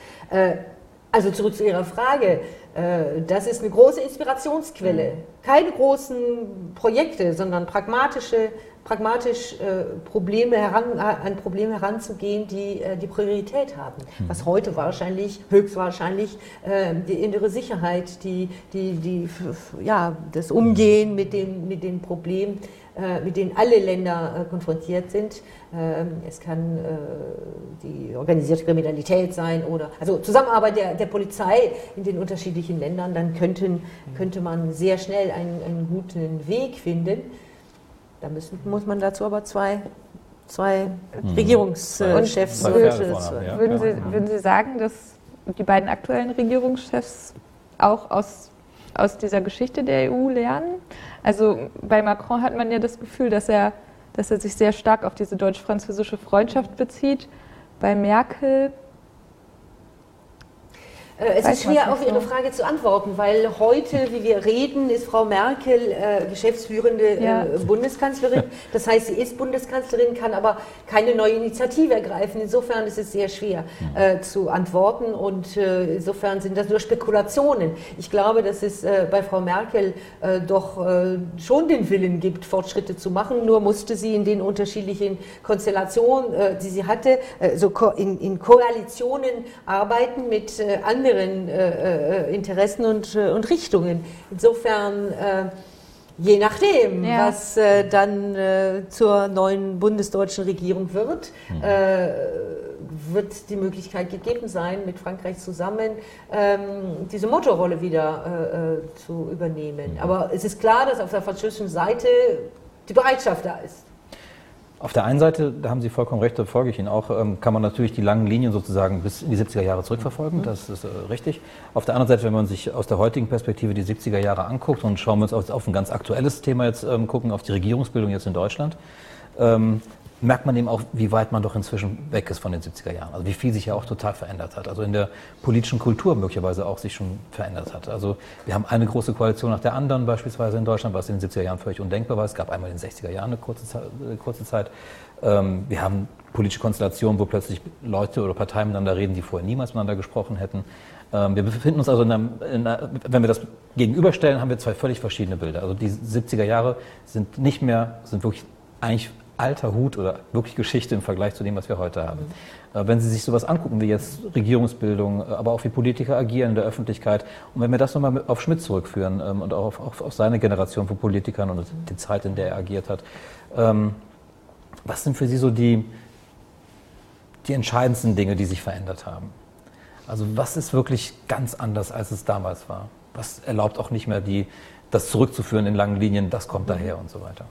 also zurück zu Ihrer Frage. Äh, das ist eine große Inspirationsquelle. Keine großen Projekte, sondern pragmatische, pragmatisch äh, Probleme heran, äh, an Probleme heranzugehen, die die Priorität haben. Mhm. Was heute wahrscheinlich, höchstwahrscheinlich die innere Sicherheit, die, die, die, ja, das Umgehen mit den, mit den Problemen mit denen alle Länder äh, konfrontiert sind. Ähm, es kann äh, die organisierte Kriminalität sein oder also Zusammenarbeit der, der Polizei in den unterschiedlichen Ländern, dann könnten, könnte man sehr schnell einen, einen guten Weg finden. Da müssen, muss man dazu aber zwei zwei mhm. Regierungschefs. Zwei ja. würden, Sie, würden Sie sagen, dass die beiden aktuellen Regierungschefs auch aus, aus dieser Geschichte der EU lernen? Also bei Macron hat man ja das Gefühl, dass er, dass er sich sehr stark auf diese deutsch-französische Freundschaft bezieht. Bei Merkel äh, es ist schwer, auf Ihre Frage zu antworten, weil heute, wie wir reden, ist Frau Merkel äh, geschäftsführende äh, ja. Bundeskanzlerin. Das heißt, sie ist Bundeskanzlerin, kann aber keine neue Initiative ergreifen. Insofern ist es sehr schwer äh, zu antworten und äh, insofern sind das nur Spekulationen. Ich glaube, dass es äh, bei Frau Merkel doch schon den Willen gibt, Fortschritte zu machen. Nur musste sie in den unterschiedlichen Konstellationen, die sie hatte, so in, in Koalitionen arbeiten mit anderen anderen äh, äh, Interessen und, äh, und Richtungen. Insofern, äh, je nachdem, ja. was äh, dann zur neuen bundesdeutschen Regierung wird, mhm. wird die Möglichkeit gegeben sein, mit Frankreich zusammen ähm, diese Motorrolle wieder zu übernehmen. Mhm. Aber es ist klar, dass auf der französischen Seite die Bereitschaft da ist. Auf der einen Seite, da haben Sie vollkommen recht, da folge ich Ihnen auch, ähm, kann man natürlich die langen Linien sozusagen bis in die 70er Jahre zurückverfolgen, mhm. das ist äh, richtig. Auf der anderen Seite, wenn man sich aus der heutigen Perspektive die 70er Jahre anguckt und schauen wir uns auf, auf ein ganz aktuelles Thema jetzt ähm, gucken, auf die Regierungsbildung jetzt in Deutschland, ähm, merkt man eben auch, wie weit man doch inzwischen weg ist von den 70er Jahren. Also wie viel sich ja auch total verändert hat. Also in der politischen Kultur möglicherweise auch sich schon verändert hat. Also wir haben eine große Koalition nach der anderen beispielsweise in Deutschland, was in den 70er Jahren völlig undenkbar war. Es gab einmal in den 60er Jahren eine kurze Zeit. Eine kurze Zeit. Ähm, wir haben politische Konstellationen, wo plötzlich Leute oder Parteien miteinander reden, die vorher niemals miteinander gesprochen hätten. Ähm, wir befinden uns also, in einer, in einer, wenn wir das gegenüberstellen, haben wir zwei völlig verschiedene Bilder. Also die 70er Jahre sind nicht mehr, sind wirklich eigentlich alter Hut oder wirklich Geschichte im Vergleich zu dem, was wir heute haben. Mhm. Wenn Sie sich sowas angucken, wie jetzt Regierungsbildung, äh, aber auch wie Politiker agieren in der Öffentlichkeit, und wenn wir das nochmal auf Schmidt zurückführen ähm, und auch auf, auf, auf, seine Generation von Politikern und die Zeit, in der er agiert hat, ähm, was sind für Sie so die, die entscheidendsten Dinge, die sich verändert haben? Also was ist wirklich ganz anders, als es damals war? Was erlaubt auch nicht mehr die, das zurückzuführen in langen Linien, das kommt daher und so weiter?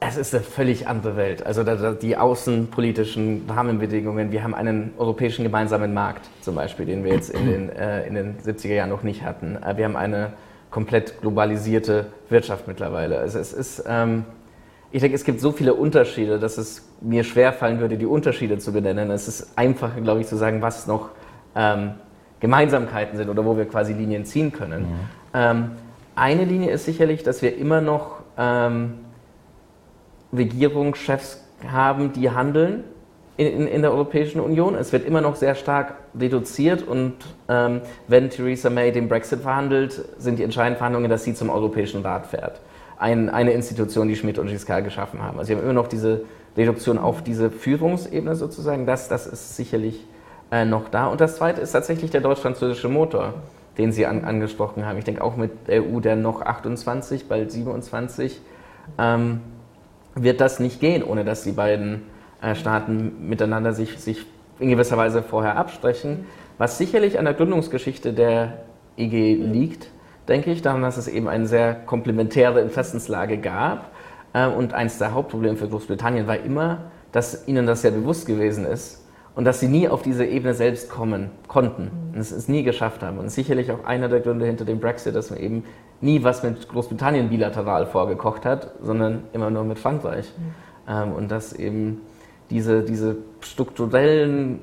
Es ist eine völlig andere Welt. Also die außenpolitischen Rahmenbedingungen. Wir haben einen europäischen gemeinsamen Markt zum Beispiel, den wir jetzt in den, äh, in den 70er Jahren noch nicht hatten. Äh, wir haben eine komplett globalisierte Wirtschaft mittlerweile. Also es ist, ähm, ich denke, es gibt so viele Unterschiede, dass es mir schwerfallen würde, die Unterschiede zu benennen. Es ist einfacher, glaube ich, zu sagen, was noch ähm, Gemeinsamkeiten sind oder wo wir quasi Linien ziehen können. Mhm. Ähm, eine Linie ist sicherlich, dass wir immer noch ähm, Regierungschefs haben, die handeln in, in, der Europäischen Union. Es wird immer noch sehr stark reduziert und ähm, wenn Theresa May den Brexit verhandelt, sind die entscheidenden Verhandlungen, dass sie zum Europäischen Rat fährt. Ein, eine Institution, die Schmidt und Giscard geschaffen haben. Also wir haben immer noch diese Reduktion auf diese Führungsebene sozusagen. Das, das ist sicherlich äh, noch da. Und das Zweite ist tatsächlich der deutsch-französische Motor, den Sie an, angesprochen haben. Ich denke auch mit der EU, der noch 28, bald 27, ähm, wird das nicht gehen, ohne dass die beiden äh, Staaten miteinander sich, sich in gewisser Weise vorher absprechen. Was sicherlich an der Gründungsgeschichte der EG liegt, denke ich, daran, dass es eben eine sehr komplementäre Interessenslage gab. Äh, und eines der Hauptprobleme für Großbritannien war immer, dass ihnen das sehr bewusst gewesen ist und dass sie nie auf diese Ebene selbst kommen konnten und es, es nie geschafft haben. Und sicherlich auch einer der Gründe hinter dem Brexit, dass man eben nie was mit Großbritannien bilateral vorgekocht hat, sondern immer nur mit Frankreich. Mhm. Ähm, und dass eben diese, diese strukturellen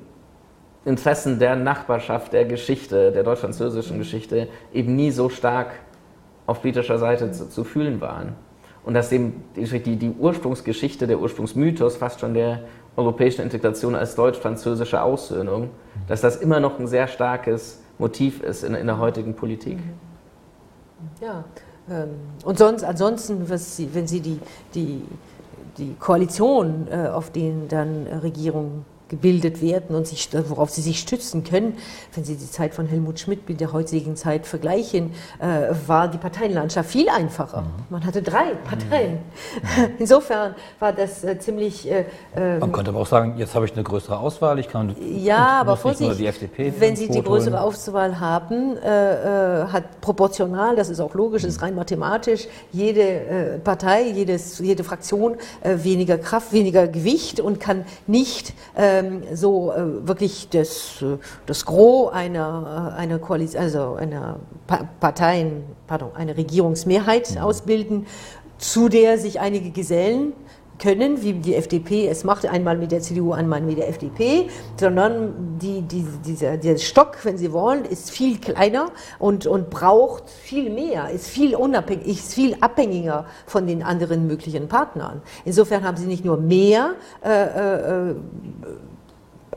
Interessen der Nachbarschaft, der Geschichte, der deutsch-französischen Geschichte eben nie so stark auf britischer Seite zu, zu fühlen waren. Und dass eben die, die Ursprungsgeschichte, der Ursprungsmythos fast schon der europäischen Integration als deutsch-französische Aussöhnung, dass das immer noch ein sehr starkes Motiv ist in, in der heutigen Politik. Ja, ähm, und sonst, ansonsten, Sie, wenn Sie die, die, die Koalition, äh, auf denen dann Regierungen gebildet werden und sich, worauf sie sich stützen können. Wenn Sie die Zeit von Helmut Schmidt mit der heutigen Zeit vergleichen, äh, war die Parteienlandschaft viel einfacher. Mhm. Man hatte drei Parteien. Mhm. [LAUGHS] Insofern war das äh, ziemlich. Äh, Man ähm, könnte aber auch sagen, jetzt habe ich eine größere Auswahl. Ich kann ja, aber Vorsicht, wenn Sie die größere Auswahl haben, äh, äh, hat proportional, das ist auch logisch, mhm. ist rein mathematisch, jede äh, Partei, jedes, jede Fraktion weniger Kraft, weniger Gewicht und kann nicht ähm, so äh, wirklich das, äh, das Gros einer, äh, einer Koalition, also einer pa Parteien, pardon, eine Regierungsmehrheit mhm. ausbilden, zu der sich einige Gesellen können, wie die FDP es macht, einmal mit der CDU, einmal mit der FDP, sondern die, die, dieser, der Stock, wenn Sie wollen, ist viel kleiner und, und braucht viel mehr, ist viel unabhängig, ist viel abhängiger von den anderen möglichen Partnern. Insofern haben Sie nicht nur mehr äh, äh,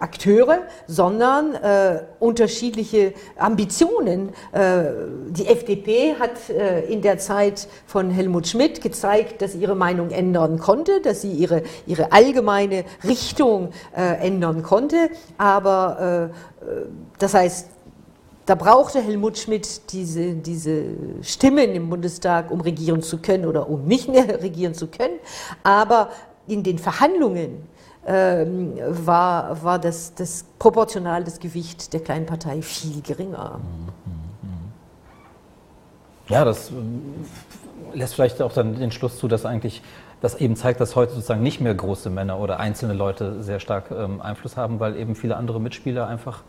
Akteure, sondern äh, unterschiedliche Ambitionen. Äh, die FDP hat äh, in der Zeit von Helmut Schmidt gezeigt, dass sie ihre Meinung ändern konnte, dass sie ihre, ihre allgemeine Richtung äh, ändern konnte. Aber äh, äh, das heißt, da brauchte Helmut Schmidt diese, diese Stimmen im Bundestag, um regieren zu können oder um nicht mehr [LAUGHS] regieren zu können. Aber in den Verhandlungen war, war das, das proportional das Gewicht der kleinen Partei viel geringer. Ja, das äh, lässt vielleicht auch dann den Schluss zu, dass eigentlich das eben zeigt, dass heute sozusagen nicht mehr große Männer oder einzelne Leute sehr stark ähm, Einfluss haben, weil eben viele andere Mitspieler einfach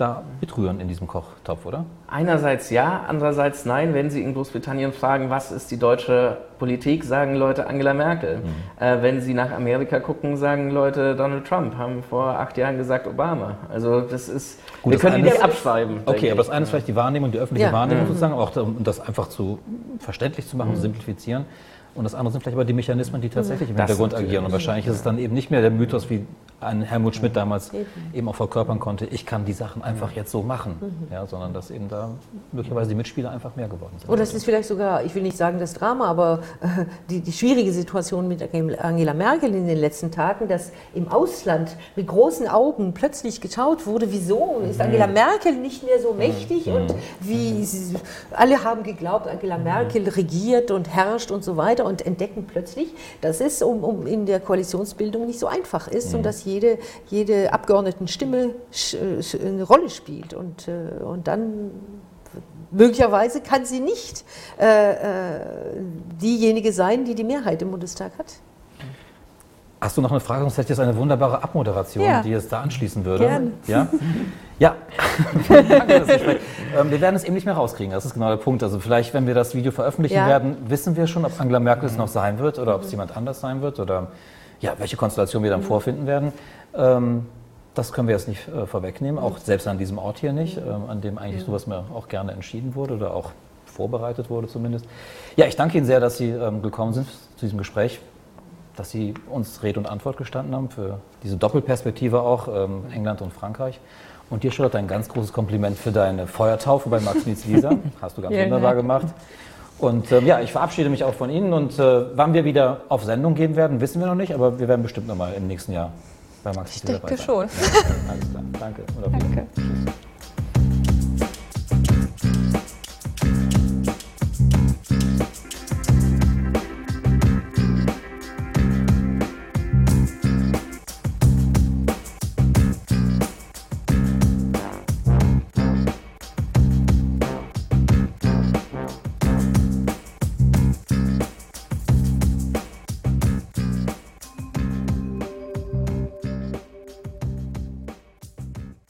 da mitrühren in diesem Kochtopf, oder? Einerseits ja, andererseits nein. Wenn Sie in Großbritannien fragen, was ist die deutsche Politik, sagen Leute Angela Merkel. Mhm. Äh, wenn Sie nach Amerika gucken, sagen Leute Donald Trump, haben vor acht Jahren gesagt Obama. Also das ist, Gut, wir das können die nicht abschreiben. Okay, aber das eine ist vielleicht die Wahrnehmung, die öffentliche ja. Wahrnehmung mhm. sozusagen, auch um das einfach zu verständlich zu machen, mhm. zu simplifizieren. Und das andere sind vielleicht aber die Mechanismen, die tatsächlich im Hintergrund agieren. Und wahrscheinlich ist es dann eben nicht mehr der Mythos, wie ein Helmut Schmidt damals eben auch verkörpern konnte, ich kann die Sachen einfach jetzt so machen, mhm. ja, sondern dass eben da möglicherweise die Mitspieler einfach mehr geworden sind. Oder es ist vielleicht sogar, ich will nicht sagen das Drama, aber äh, die, die schwierige Situation mit Angela Merkel in den letzten Tagen, dass im Ausland mit großen Augen plötzlich geschaut wurde, wieso ist mhm. Angela Merkel nicht mehr so mächtig mhm. und wie sie, alle haben geglaubt, Angela Merkel regiert und herrscht und so weiter und entdecken plötzlich, dass es um, um in der Koalitionsbildung nicht so einfach ist und dass jede, jede Abgeordnetenstimme eine Rolle spielt. Und, äh, und dann möglicherweise kann sie nicht äh, äh, diejenige sein, die die Mehrheit im Bundestag hat. Hast du noch eine Frage? Sonst hätte ich jetzt eine wunderbare Abmoderation, Ja. die jetzt da anschließen würde. Gerne. Ja? Ja. [LAUGHS] Danke, ähm, wir werden es eben nicht mehr rauskriegen. Das ist genau der Punkt. Also vielleicht, wenn wir das Video veröffentlichen Ja. werden, wissen wir schon, ob Angela Merkel es noch sein wird oder ob es jemand anders sein wird oder ja, welche Konstellation wir dann vorfinden werden. Ähm, das können wir jetzt nicht äh, vorwegnehmen, auch selbst an diesem Ort hier nicht, ähm, an dem eigentlich sowas mir auch gerne entschieden wurde oder auch vorbereitet wurde zumindest. Ja, ich danke Ihnen sehr, dass Sie ähm, gekommen sind zu diesem Gespräch, dass Sie uns Rede und Antwort gestanden haben für diese Doppelperspektive auch, ähm, England und Frankreich. Und dir, Charlotte, ein ganz großes Kompliment für deine Feuertaufe bei Max Nietz Lisa. [LAUGHS] Hast du ganz Vielen wunderbar Dank. gemacht. Und ähm, ja, ich verabschiede mich auch von Ihnen und äh, wann wir wieder auf Sendung gehen werden, wissen wir noch nicht, aber wir werden bestimmt nochmal im nächsten Jahr bei Max Ich denke schon. Ja, alles klar, danke. danke. Tschüss.